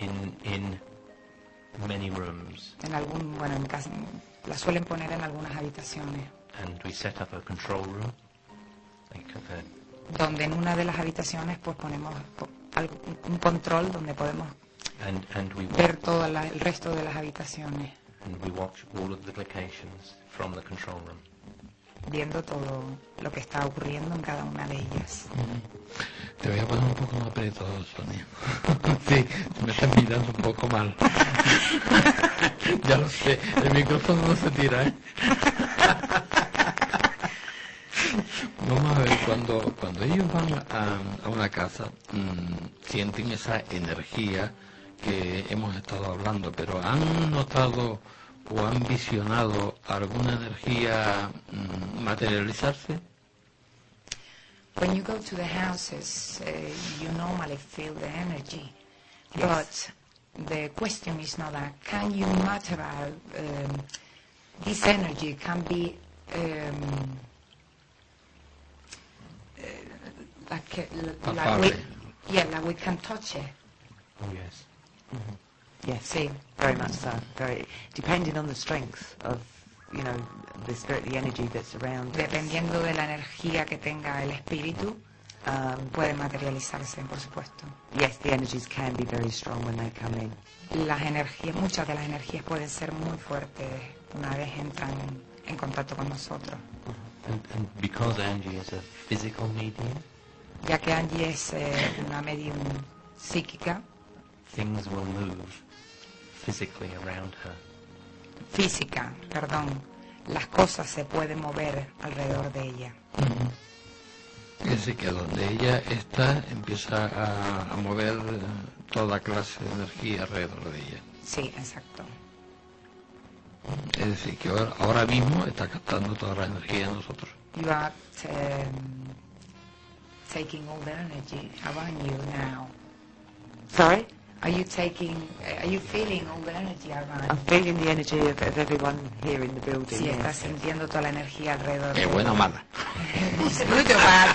O: in in many rooms,
M: en algún, bueno, en casa, las suelen poner en algunas habitaciones,
O: and we set up a control room. Like, uh,
M: donde en una de las habitaciones pues ponemos un control donde podemos
O: and and we
M: ver todo la- el resto de las habitaciones,
O: and we watch all of the locations from the control room.
M: Viendo todo lo que está ocurriendo en cada una de ellas.
D: Te voy a poner un poco más apretado, Sonia. sí, me estás mirando un poco mal. ya lo sé, el micrófono no se tira, ¿eh? Vamos a ver, cuando, cuando ellos van a, una casa, mm, sienten esa energía que hemos estado hablando, pero ¿han notado o han visionado alguna energía mm, materializarse?
M: When you go to the houses, uh, you normally feel the energy, but the question is not that. Can you materialize um, this energy? Can be um, uh, like, uh, like we, yeah, like we can touch it.
O: Oh yes.
N: Yes,
M: Sí.
N: very much so. Very depending on the strength of, you know, the spirit, the energy that's around. us.
M: Dependiendo de la energía que tenga el espíritu,
N: Um,
M: puede materializarse, por supuesto.
N: yes, the energies can be very strong when they come in.
M: Las energías, muchas de las energías pueden ser muy fuertes una vez entran en contacto con nosotros.
O: And, and because Angie is a physical medium,
M: Ya que Angie es eh, una medium psíquica,
O: things will move physically around her.
M: física, perdón, las cosas se pueden mover alrededor de ella.
D: Es decir, que donde ella está empieza a, a mover eh, toda clase de energía alrededor de ella.
M: Sí, exacto.
D: Es decir, que ahora, ahora mismo está captando toda la energía de nosotros.
M: You are um, taking all the energy around you now.
N: Sorry?
M: Are you taking, are you feeling all the energy
N: I'm
M: around?
N: feeling the energy of, of everyone here in the building.
M: Sí,
N: yes.
M: estás sintiendo toda la energía alrededor.
D: ¿Es
M: de
D: buena o mala?
M: It's good or bad?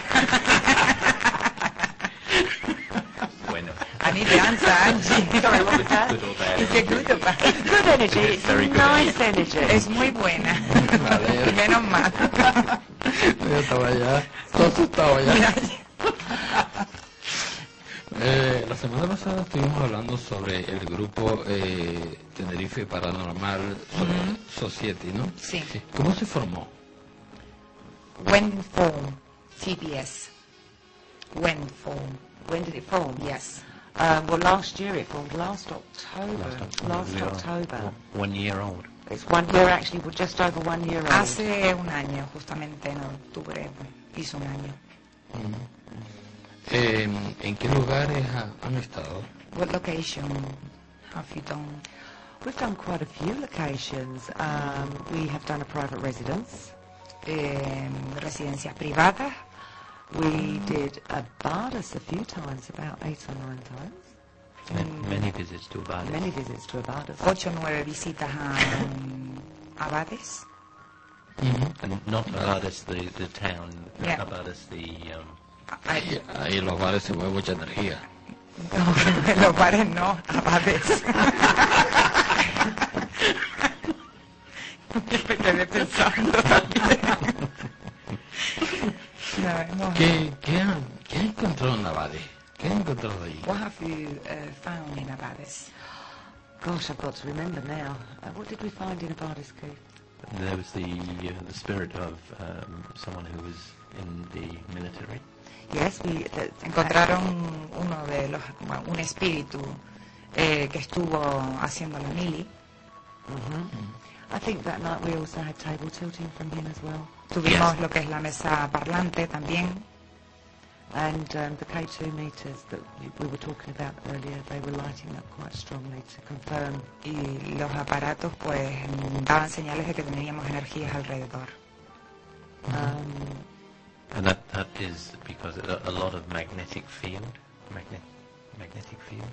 O: Bueno.
M: I need the answer, Angie.
N: Sorry, what was that?
O: Good or bad?
M: Is it good or bad?
N: It's good energy. It's
O: Very good
N: nice energy.
M: Es muy buena.
D: Vale.
M: Menos mal.
D: Yo estaba ya, todo asustado ya. Eh, la semana pasada estuvimos hablando sobre el grupo eh, Tenerife Paranormal So- Society, ¿no?
M: Sí.
D: ¿Cómo se formó?
M: When form, TBS. When form,
N: When did it form?
M: yes.
N: Um, well, last year it formed. Last October.
O: October.
N: Last
O: We are
N: October.
O: One year old.
N: It's one. We're actually we're just over one year old.
M: Hace un año, justamente en octubre, hizo un año.
D: Eh, ¿En qué lugares ha- han estado?
M: What location have you done?
N: We've done quite a few locations. Um, we have done a private residence.
M: Eh, residencias privadas,
N: We did a Bardas a few times, about eight or nine times.
O: Ma- Many visits to Bali.
N: Many visits to a Bardas.
M: ocho nueve visitas a um, abades.
O: And not Abadis, the, the town,
M: Yeah.
O: Abadis, the... Um,
D: Ahí, ahí en los bares se mueve mucha energía.
M: No, en los bares no, abades. Me quedé pensando también. No, no.
D: ¿Qué, qué, ¿Qué han encontrado en Navade? ¿Qué han encontrado ahí?
M: What have you uh, found in Abade? Abades.
N: Gosh, I've got to remember now. Uh, what did we find in Abades Cave?
O: There was the uh, the spirit of um, someone who was in the military.
N: Yes, we, uh,
M: Encontraron uno de los, un espíritu eh, que estuvo haciendo la mili.
N: Mhm. I think that night we also had table tilting from him as well.
M: Tuvimos lo que es la mesa parlante también.
N: And um, the K2 meters that we- we were talking about earlier, they were lighting up quite strongly to confirm.
M: Y los aparatos pues daban señales de que teníamos energías alrededor.
N: Um,
O: And that, that is because a, a lot of magnetic field, magnet, magnetic field,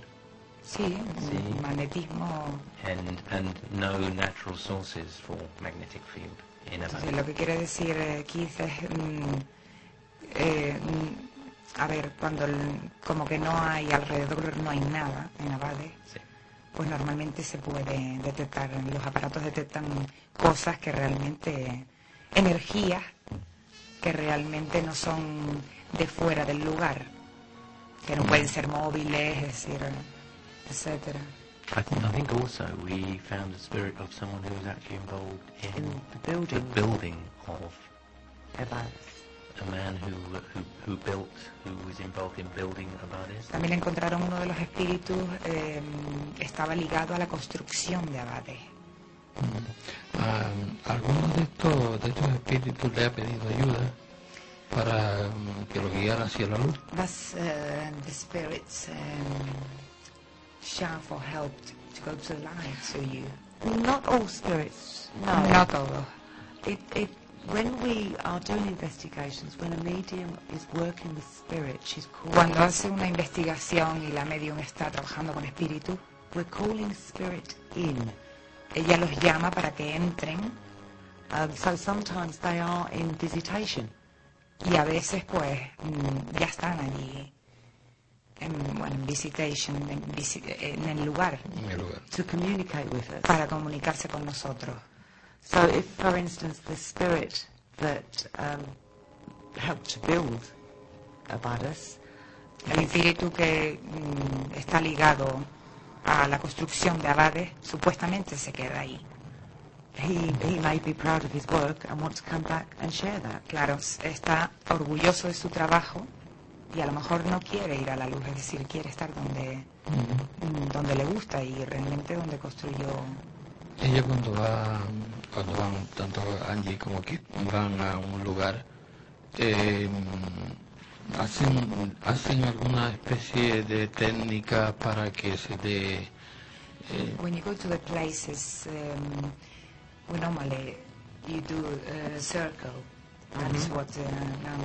M: Sí,
O: Sí.
M: magnetismo.
O: and and no natural sources for magnetic field in
M: Entonces, lo que quiere decir eh, Keith es, mm, eh, mm, a ver, cuando el- como que no hay alrededor, no hay nada en Abade,
O: Sí.
M: pues normalmente se puede detectar, los aparatos detectan cosas que realmente, energías que realmente no son de fuera del lugar, que no pueden ser móviles, es decir, etcétera.
O: I, th- I think also we found the spirit of someone who was actually involved in,
N: In the building.
O: the building of
N: Abades.
O: a man who, who who built, who was involved in building Abades.
M: También encontraron uno de los espíritus, eh, estaba ligado a la construcción de Abade.
D: ¿A alguno de estos, de estos espíritus le ha pedido ayuda para mm, que lo guiara hacia la luz?
M: Does uh, the spirits um, shout for help to go to the light to you?
N: Not all spirits, no.
M: No todo.
N: It, it, when we are doing investigations, when a medium is working with spirit, she's calling,
M: Cuando hace una investigación y la medium está trabajando con espíritus,
N: we're calling spirit in.
M: Ella los llama para que entren
N: Um, so sometimes they are in visitation.
M: y a veces pues mm, ya están allí en, bueno, en visitation, en, visi- en el lugar,
D: En el lugar.
N: to communicate with us.
M: para comunicarse con nosotros.
N: So if, for instance, the spirit that um, helped to build Abadus,
M: El espíritu que mm, está ligado a la construcción de Abades supuestamente se queda ahí.
N: he, he may be proud of his work and want to come back and share that.
M: Claro, está orgulloso de su trabajo y a lo mejor no quiere ir a la luz, es decir, quiere estar donde, mm, donde le gusta y realmente donde construyó.
D: Ella cuando va, cuando van tanto Angie como Kit van a un lugar, eh, hacen, hacen alguna especie de técnica para que se dé eh,
M: When you go to the places, um, we normally you do a circle. That's what uh,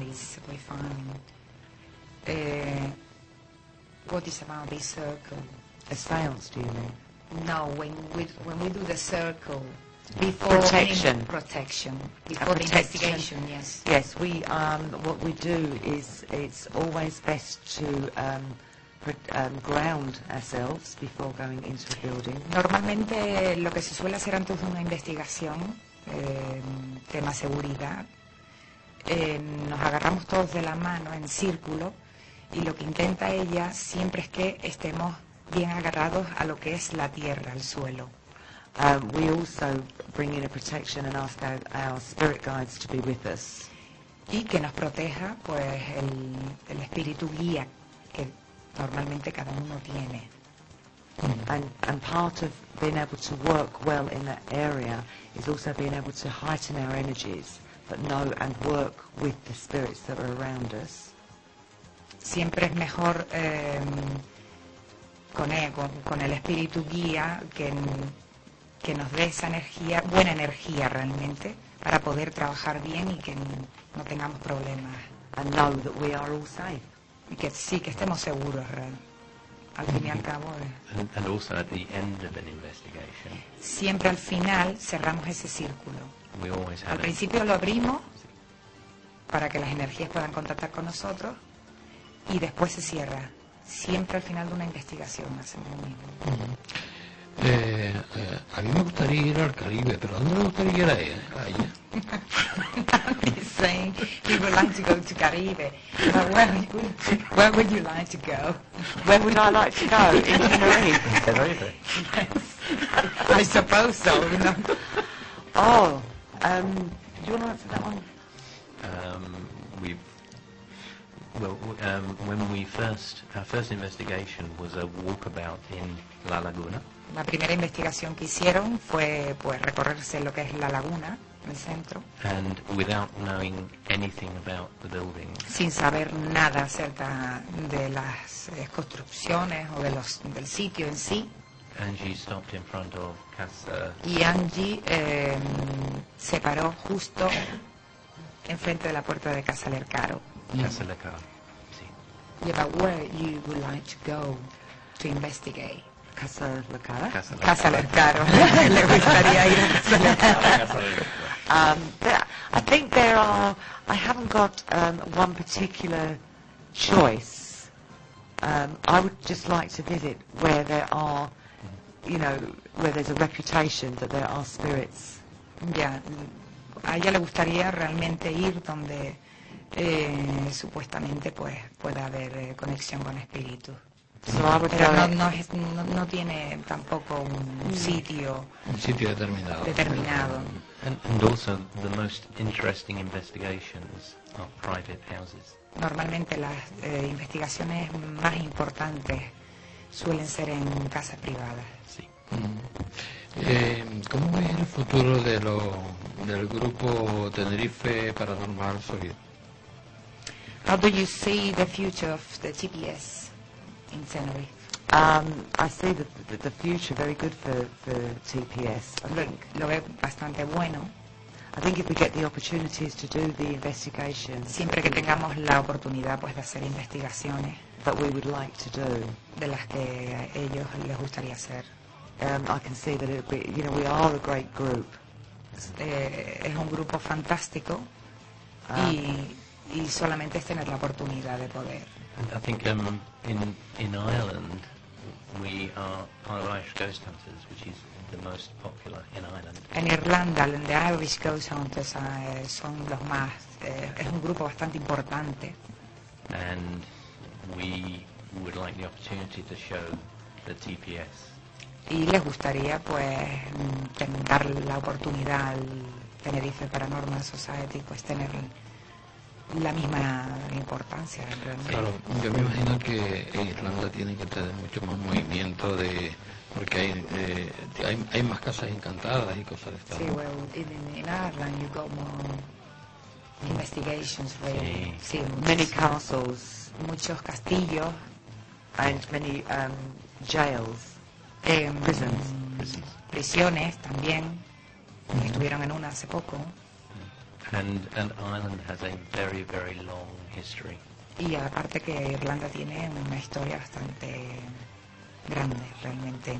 M: we find. Uh, what is about this circle?
N: A seance, do you mean?
M: No, when we when we do the circle before
N: Protection.
M: protection before the
N: protection.
M: investigation. Yes.
N: Yes, we um, what we do is it's always best to um, um, ground ourselves before going into a building.
M: Normalmente lo que se suele hacer antes de una investigación, eh, tema seguridad, eh, nos agarramos todos de la mano en círculo y lo que intenta ella siempre es que estemos bien agarrados a lo que es la tierra, al suelo.
N: Um, we also bring in a protection and ask our, our spirit guides to be with us.
M: Y que nos proteja pues el, el espíritu guía que normalmente cada uno tiene.
N: And, and part of being able to work well in that area is also being able to heighten our energies, but know and work with the spirits that are around us.
M: siempre es mejor eh, con, con, con el espíritu guía que, que nos dé esa energía, buena energía realmente, para poder trabajar bien y que no tengamos problemas.
N: And know that we are all safe.
M: Y que sí, que estemos seguros, real. Al fin y al cabo, eh,
O: And, and also at the end of an investigation,
M: siempre al final cerramos ese círculo.
O: we always
M: Al
O: have a,
M: principio lo abrimos para que las energías puedan contactar con nosotros y después se cierra. Siempre al final de una investigación hacemos lo mismo.
D: Eh, eh, a mí me gustaría ir al Caribe, pero dónde me gustaría ir a ella? A ella?
M: He's saying he would like to go to Caribe. But where would, where would you like to go?
N: Where would I like to go? In Tenerife.
M: I suppose so. No?
N: Oh, um, do you want to answer that one?
O: Um, we've well, um, when we first our first investigation was a walkabout in La Laguna,
M: La primera investigación que hicieron fue pues recorrerse lo que es la laguna, el centro,
O: and without knowing anything about the building,
M: sin saber nada acerca de las eh, construcciones o de los, del sitio en sí.
O: Angie stopped in front of Casa
M: Y Angie eh, se paró justo enfrente de la puerta de Casa Lercaro.
O: Casa Lecao.
M: Yeah, but where you would like to go to investigate?
N: Casa La Cara.
O: Casa
M: Casa Lercaro. Le gustaría ir a Casa.
N: Um, there, I think there are. I haven't got um, one particular choice. Um, I would just like to visit where there are, you know, where there's a reputation that there are spirits.
M: Ya, a ella le gustaría realmente ir donde eh, supuestamente pues pueda haber eh, conexión con espíritus. Pero no, no, es- no, no tiene tampoco un sitio
D: Un sitio determinado.
M: determinado.
O: And, and also the most interesting investigations are private houses.
M: Normalmente las eh, investigaciones más importantes suelen ser en casas privadas.
D: Eh, ¿Cómo ves el futuro de lo, del grupo Tenerife Paranormal Sólido?
M: How do you see the future of the TPS in Tenerife?
N: Um, I see the, the, the future very good for, for TPS. I think
M: Lo veo bastante bueno.
N: I think if we get the opportunities to do the investigations
M: Siempre que tengamos la oportunidad pues de hacer investigaciones
N: that we would like to do,
M: de las que a ellos les gustaría hacer.
N: um, I can see that it would be, you know, we are a great group.
M: Eh, es un grupo fantástico
N: Ah.
M: y, y solamente es tener la oportunidad de poder.
O: I think um, in in Ireland we are part of Irish Ghost Hunters, which is the most popular in Ireland.
M: En Irlanda, el Irish Ghost Hunters eh, son los más, eh, es un grupo bastante importante
O: and we would like the opportunity to show the TPS.
M: y les gustaría pues mm, dar la oportunidad al Tenerife Paranormal Society pues tener la misma importancia realmente.
D: Claro, yo me imagino que en Irlanda tiene que tener mucho más movimiento de porque hay, eh, hay, hay más casas encantadas y cosas de estas.
M: Sí, well, in, in Ireland you got more investigations really. Sí,
N: Many
M: muchos-
N: castles
M: muchos castillos,
N: and many um, jails,
M: em,
N: prisons.
M: prisiones también. Estuvieron en una hace poco.
O: And and Ireland has a very very long history.
M: Y aparte que Irlanda tiene una historia bastante grande realmente.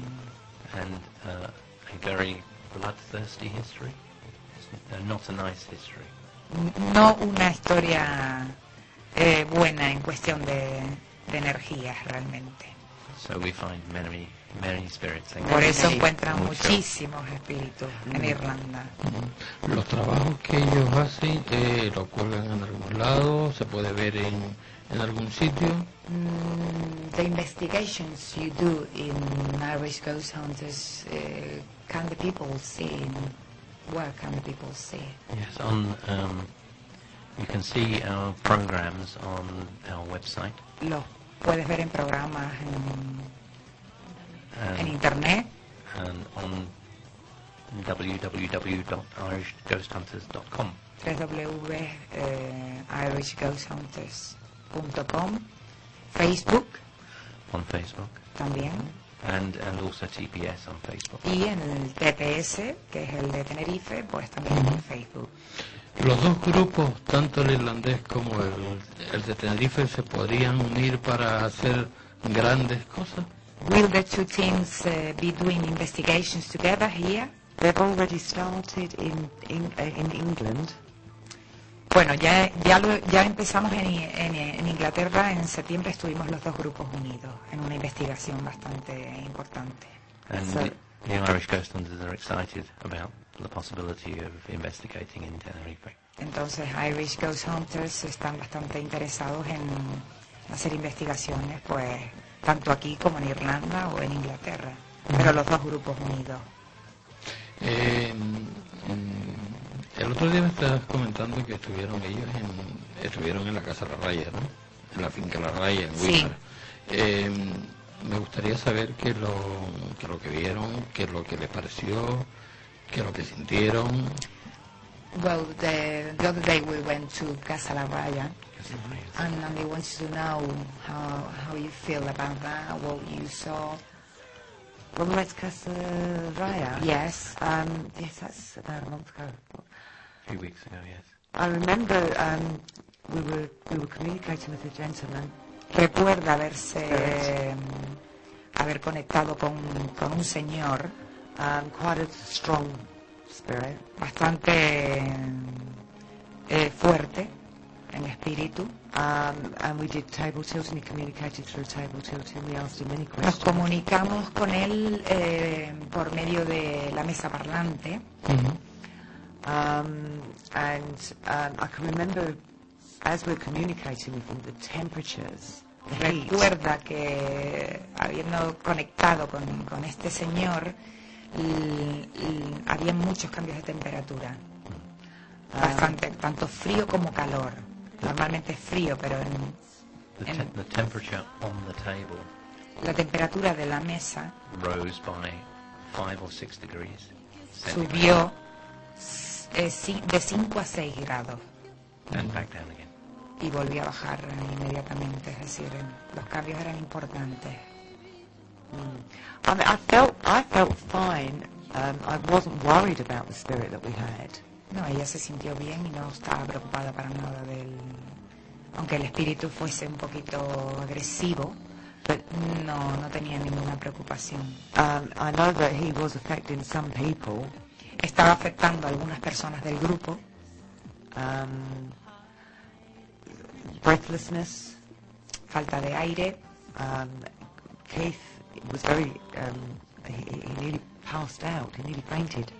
O: and uh, a very bloodthirsty history. Uh, not a nice history.
M: No una historia eh, buena en cuestión de, de energías realmente.
O: So we find many, many spirits. and
M: Por eso encuentran
O: mucho.
M: muchísimos espíritus en Irlanda.
D: Los trabajos que ellos hacen eh, lo cuelgan en algún lado, se puede ver en, en algún sitio.
M: Mm, the investigations you do in Irish Ghost Hunters, uh, can the people see? Where can the people see?
O: Yes, on um, you can see our programs on our website.
M: Los puedes ver en programas en, en
O: and-
M: internet.
O: and on www.irishghosthunters.com.
M: www.irishghosthunters.com Facebook.
O: On Facebook.
M: También.
O: And and also TPS on Facebook.
M: y en el TPS que es el de Tenerife pues también en Facebook.
D: Los dos grupos, tanto el irlandés como el, el de Tenerife, se podrían unir para hacer grandes cosas.
M: Will the two teams uh, be doing investigations together here?
N: They've already started in in, uh, in England.
M: Bueno, ya, ya, lo- ya empezamos en, en- en Inglaterra, en septiembre estuvimos los dos grupos unidos en una investigación bastante importante.
O: And
N: So-
O: the, the Irish Ghost Hunters are excited about the possibility of investigating in Tenerife.
M: Entonces Irish Ghost Hunters están bastante interesados en hacer investigaciones, pues tanto aquí como en Irlanda o en Inglaterra, pero los dos grupos unidos.
D: Eh, el otro día me estabas comentando que estuvieron ellos en, estuvieron en la Casa La Raya, ¿no? En la finca La Raya, en
M: Sí.
D: Eh, me gustaría saber qué lo, qué es lo que vieron, qué es lo que les pareció, qué es lo que sintieron.
P: Well, the, the other day we went to Casa La Raya, and, and they wanted to know how, how you feel about that, what you saw.
N: When we went to Casa Raya?
P: Yes.
N: Um, yes, that's about a month ago.
O: A few weeks ago, yes.
N: I remember um, we were we were communicating with a gentleman.
M: Recuerda haberse eh, haber conectado con, con un señor
N: um, quite a strong spirit,
M: bastante eh, fuerte en espíritu.
N: Um, and we did table tilting. He communicated through table tilting. We asked him many
M: Nos
N: questions.
M: comunicamos con él eh, por medio de la mesa parlante.
N: Um, and um, I can remember as we're communicating with him, the temperatures, the heat.
M: Recuerda que habiendo conectado con, con este señor, había muchos cambios de temperatura. Bastante, tanto frío como calor. Normalmente es frío, pero en,
O: The,
M: en
O: te- the temperature on the table
M: la temperatura de la mesa
O: rose by five or six degrees.
M: subió eh, de 5 a 6 grados
O: And back down again.
M: y volvió a bajar inmediatamente. Es decir, los cambios eran importantes.
N: I mean, I felt I felt fine. Um, I wasn't worried about the spirit that we had.
M: No, ella se sintió bien y no estaba preocupada para nada del... Aunque el espíritu fuese un poquito agresivo,
N: But
M: no, no tenía ninguna preocupación.
N: um, I know that he was affecting some people.
M: Estaba afectando a algunas personas del grupo,
N: Um, breathlessness.
M: falta de aire.
N: Um, Keith was very. Um, he, he nearly passed out. He nearly fainted.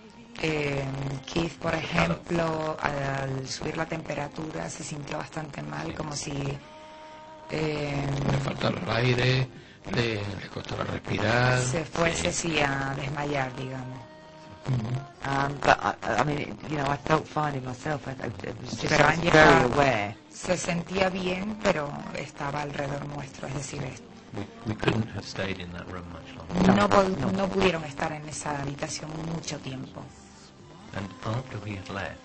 M: Eh, Keith, por ejemplo, al subir la temperatura se sintió bastante mal, como si... eh,
D: Le faltaba el aire, le, le costaba respirar.
M: se fuese sí, a desmayar, digamos.
N: Um, but I, I mean, you know, I felt fine in myself. I, I, it was just
M: Pero
N: was very aware.
M: se sentía bien, pero estaba alrededor nuestro, es decir, es-
O: We, we couldn't have stayed in that room much longer.
M: no, no pudieron estar en esa habitación mucho tiempo.
O: And after we had left,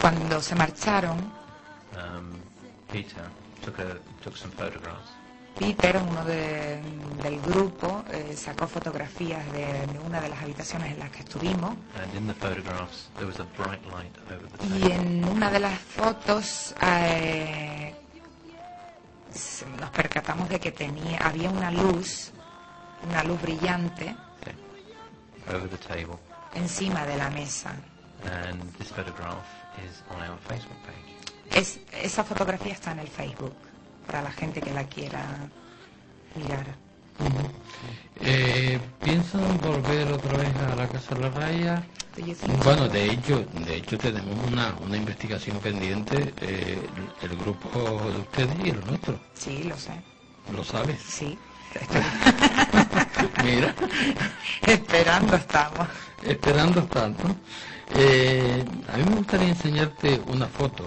M: Cuando se marcharon,
O: um, Peter took a took some photographs
M: Peter, uno de- del grupo, eh, sacó fotografías de, de una de las habitaciones en las que estuvimos
O: and in the photographs there was a bright light over the
M: y
O: table.
M: en una de las fotos eh, s- nos percatamos de que tenía había una luz, una luz brillante
O: over the table.
M: encima de la mesa.
O: And this photograph is on our Facebook page.
M: Es, esa fotografía está en el Facebook para la gente que la quiera mirar.
D: Eh, ¿Piensan volver otra vez a la Casa de la Raya? Bueno, de hecho, de hecho tenemos una, una investigación pendiente, eh, el, el grupo de ustedes y el nuestro.
M: Sí, lo sé.
D: ¿Lo sabes?
M: Sí.
D: Mira,
M: Esperando estamos.
D: esperando tanto. Eh, a mí me gustaría enseñarte una foto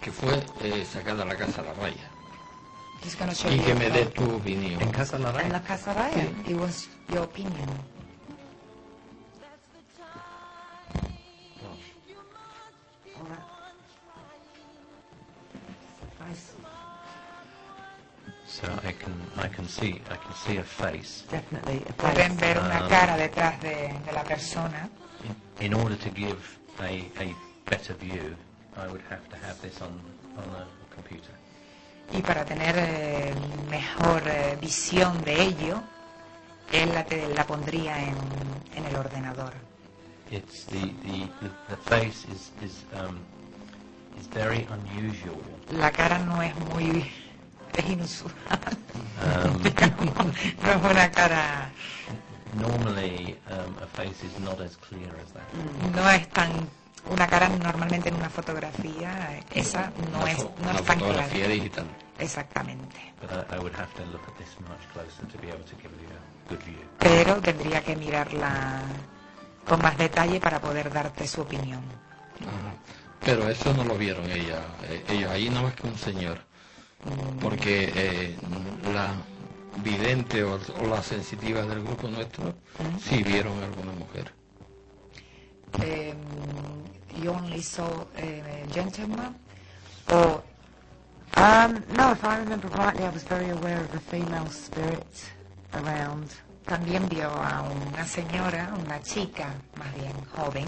D: que fue eh, sacada a la Casa de la Raya y que
M: a
D: me dé tu opinión.
O: En Casa La
M: En la casa Raya. It was your opinion.
O: So I can I can see I can see a face.
N: Definitely a
M: Pueden ver una
O: Ah.
M: cara detrás de, de la persona.
O: In, order to give a, a better view, I would have to have this on on a computer.
M: Y para tener eh, mejor eh, visión de ello, él la, te- la pondría en, en el ordenador.
O: It's the the, the, the face is is um, is very unusual.
M: La cara no es muy... es inusual.
O: Um,
M: no es una cara
O: normally um, a face is not as clear as that.
M: No es tan una cara normalmente en una fotografía esa no
D: Una
M: es no
D: una
M: es tan clara.
D: fotografía digital.
M: Exactamente. Pero tendría que mirarla con más detalle para poder darte su opinión.
D: Ajá. Pero eso no lo vieron ella, eh, ellos ahí nada más que un señor. Porque eh, la vidente o, o la sensitiva del grupo nuestro sí vieron alguna mujer.
M: Um, you only saw a gentleman or
N: Um, no, if I remember rightly, I was very aware of the female spirit around.
M: también vio a una señora, una chica más bien joven,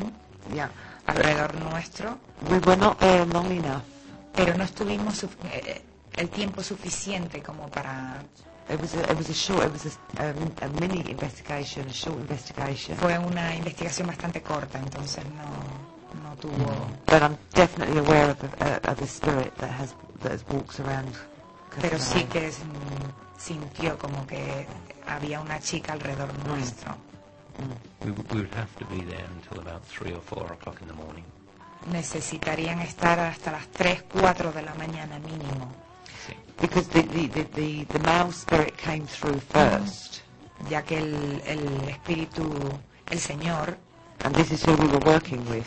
N: Yeah.
M: alrededor nuestro,
N: We were not there long enough.
M: pero no estuvimos eh, el tiempo suficiente como para
N: It was a, it was a short, it was a, um, a mini investigation, a short investigation.
M: fue una investigación bastante corta, entonces no, no tuvo
N: But I'm definitely aware of the, uh, of the spirit that has that has walks around.
M: pero sí que mm, sintió como que había una chica alrededor nuestro.
O: We, w- we would have to be there until about three or four o'clock in the morning.
M: Necesitarían estar hasta las 3, 4 de la mañana mínimo,
N: Because the, the, the, the, the male spirit came through first.
M: ya que el, el espíritu, el señor,
N: And this is who we were working with.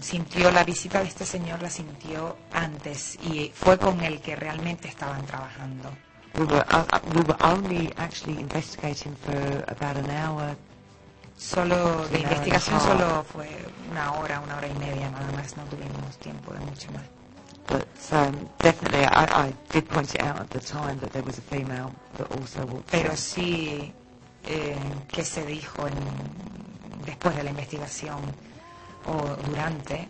M: sintió la visita de este señor, la sintió antes y fue con el que realmente estaban trabajando.
N: We were, uh, uh, we were only actually investigating for about an hour.
M: Solo de investigación solo fue una hora, una hora y media nada más, no tuvimos tiempo de mucho más.
N: But um, definitely, I, I did point it out at the time that there was a female that also walked
M: Pero
N: through.
M: sí eh, que se dijo en, después de la investigación o durante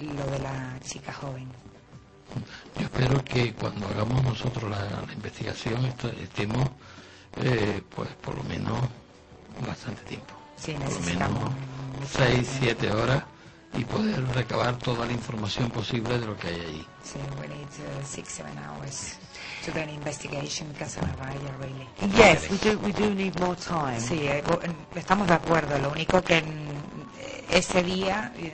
M: lo de la chica joven.
D: Yo espero que cuando hagamos nosotros la, la investigación estemos, eh, pues por lo menos bastante tiempo.
M: Sí,
D: por lo menos
M: mucho
D: seis,
M: tiempo.
D: siete horas y poder recabar toda la información posible de lo que hay allí.
M: Sí, we need uh, six, seven hours to do an investigation because of Raya, really.
N: Yes, we do. We do need more time.
M: Sí, eh, estamos de acuerdo. Lo único que en, eh, ese día eh,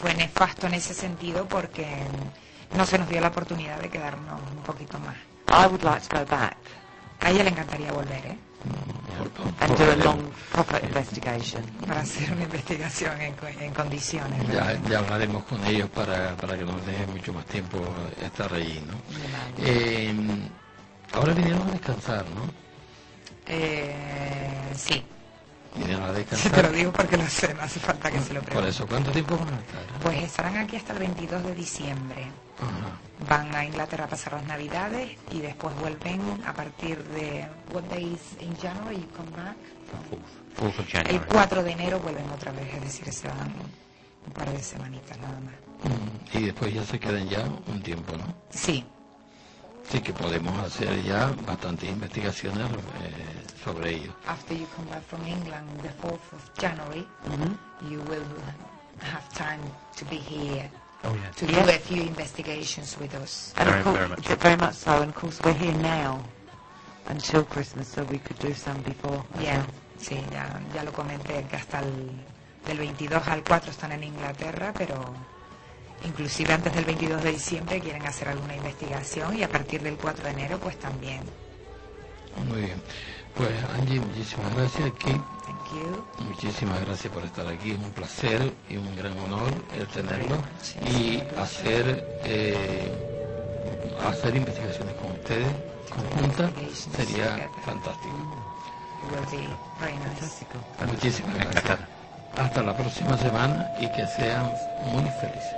M: fue nefasto en ese sentido porque no se nos dio la oportunidad de quedarnos un poquito más.
N: I would like to go back
M: A ella le encantaría volver, ¿eh?
N: And do a long, proper investigation.
M: Para hacer una investigación en, en condiciones.
D: Ya, ya hablaremos con ellos para, para que nos dejen mucho más tiempo estar allí, ¿no? Eh, ahora vinieron a descansar, ¿no?
M: Eh, sí,
D: Vinieron a
M: te lo
D: descansar.
M: digo porque lo sé, no hace falta que se lo
D: Por
M: pregunte.
D: eso, ¿cuánto tiempo van a estar?
M: Pues estarán aquí hasta el 22 de diciembre.
D: Ajá.
M: Van a Inglaterra a pasar las Navidades y después vuelven a partir de what days in January you come back?
I: Fourth of
M: El
I: January.
M: 4 de enero vuelven otra vez, es decir, se van un par de semanitas nada más.
D: Mm, Y después ya se quedan ya un tiempo, ¿no?
M: Sí,
D: Sí que podemos hacer ya bastantes investigaciones eh, sobre ello.
M: after you come back from England the 4th of January, you will have time to be here
O: Oh, yes.
M: to do
N: Yes.
M: a few investigations with us.
N: And
O: Very,
N: of course,
O: very much.
N: very much so. And of course, we're here now until Christmas, so we could do some before.
M: Ya,
N: well.
M: sí, ya, ya lo comenté que hasta el del 22 al 4 están en Inglaterra, pero inclusive antes del 22 de diciembre quieren hacer alguna investigación y a partir del 4 de enero pues también.
D: Muy bien. Pues Angie, muchísimas gracias aquí.
M: Thank you.
D: Muchísimas gracias por estar aquí. Es un placer y un gran honor el tenerlo y hacer eh, hacer investigaciones con ustedes conjuntas sería fantástico.
M: It will be very nice.
D: Muchísimas gracias. Hasta la próxima semana y que sean muy felices.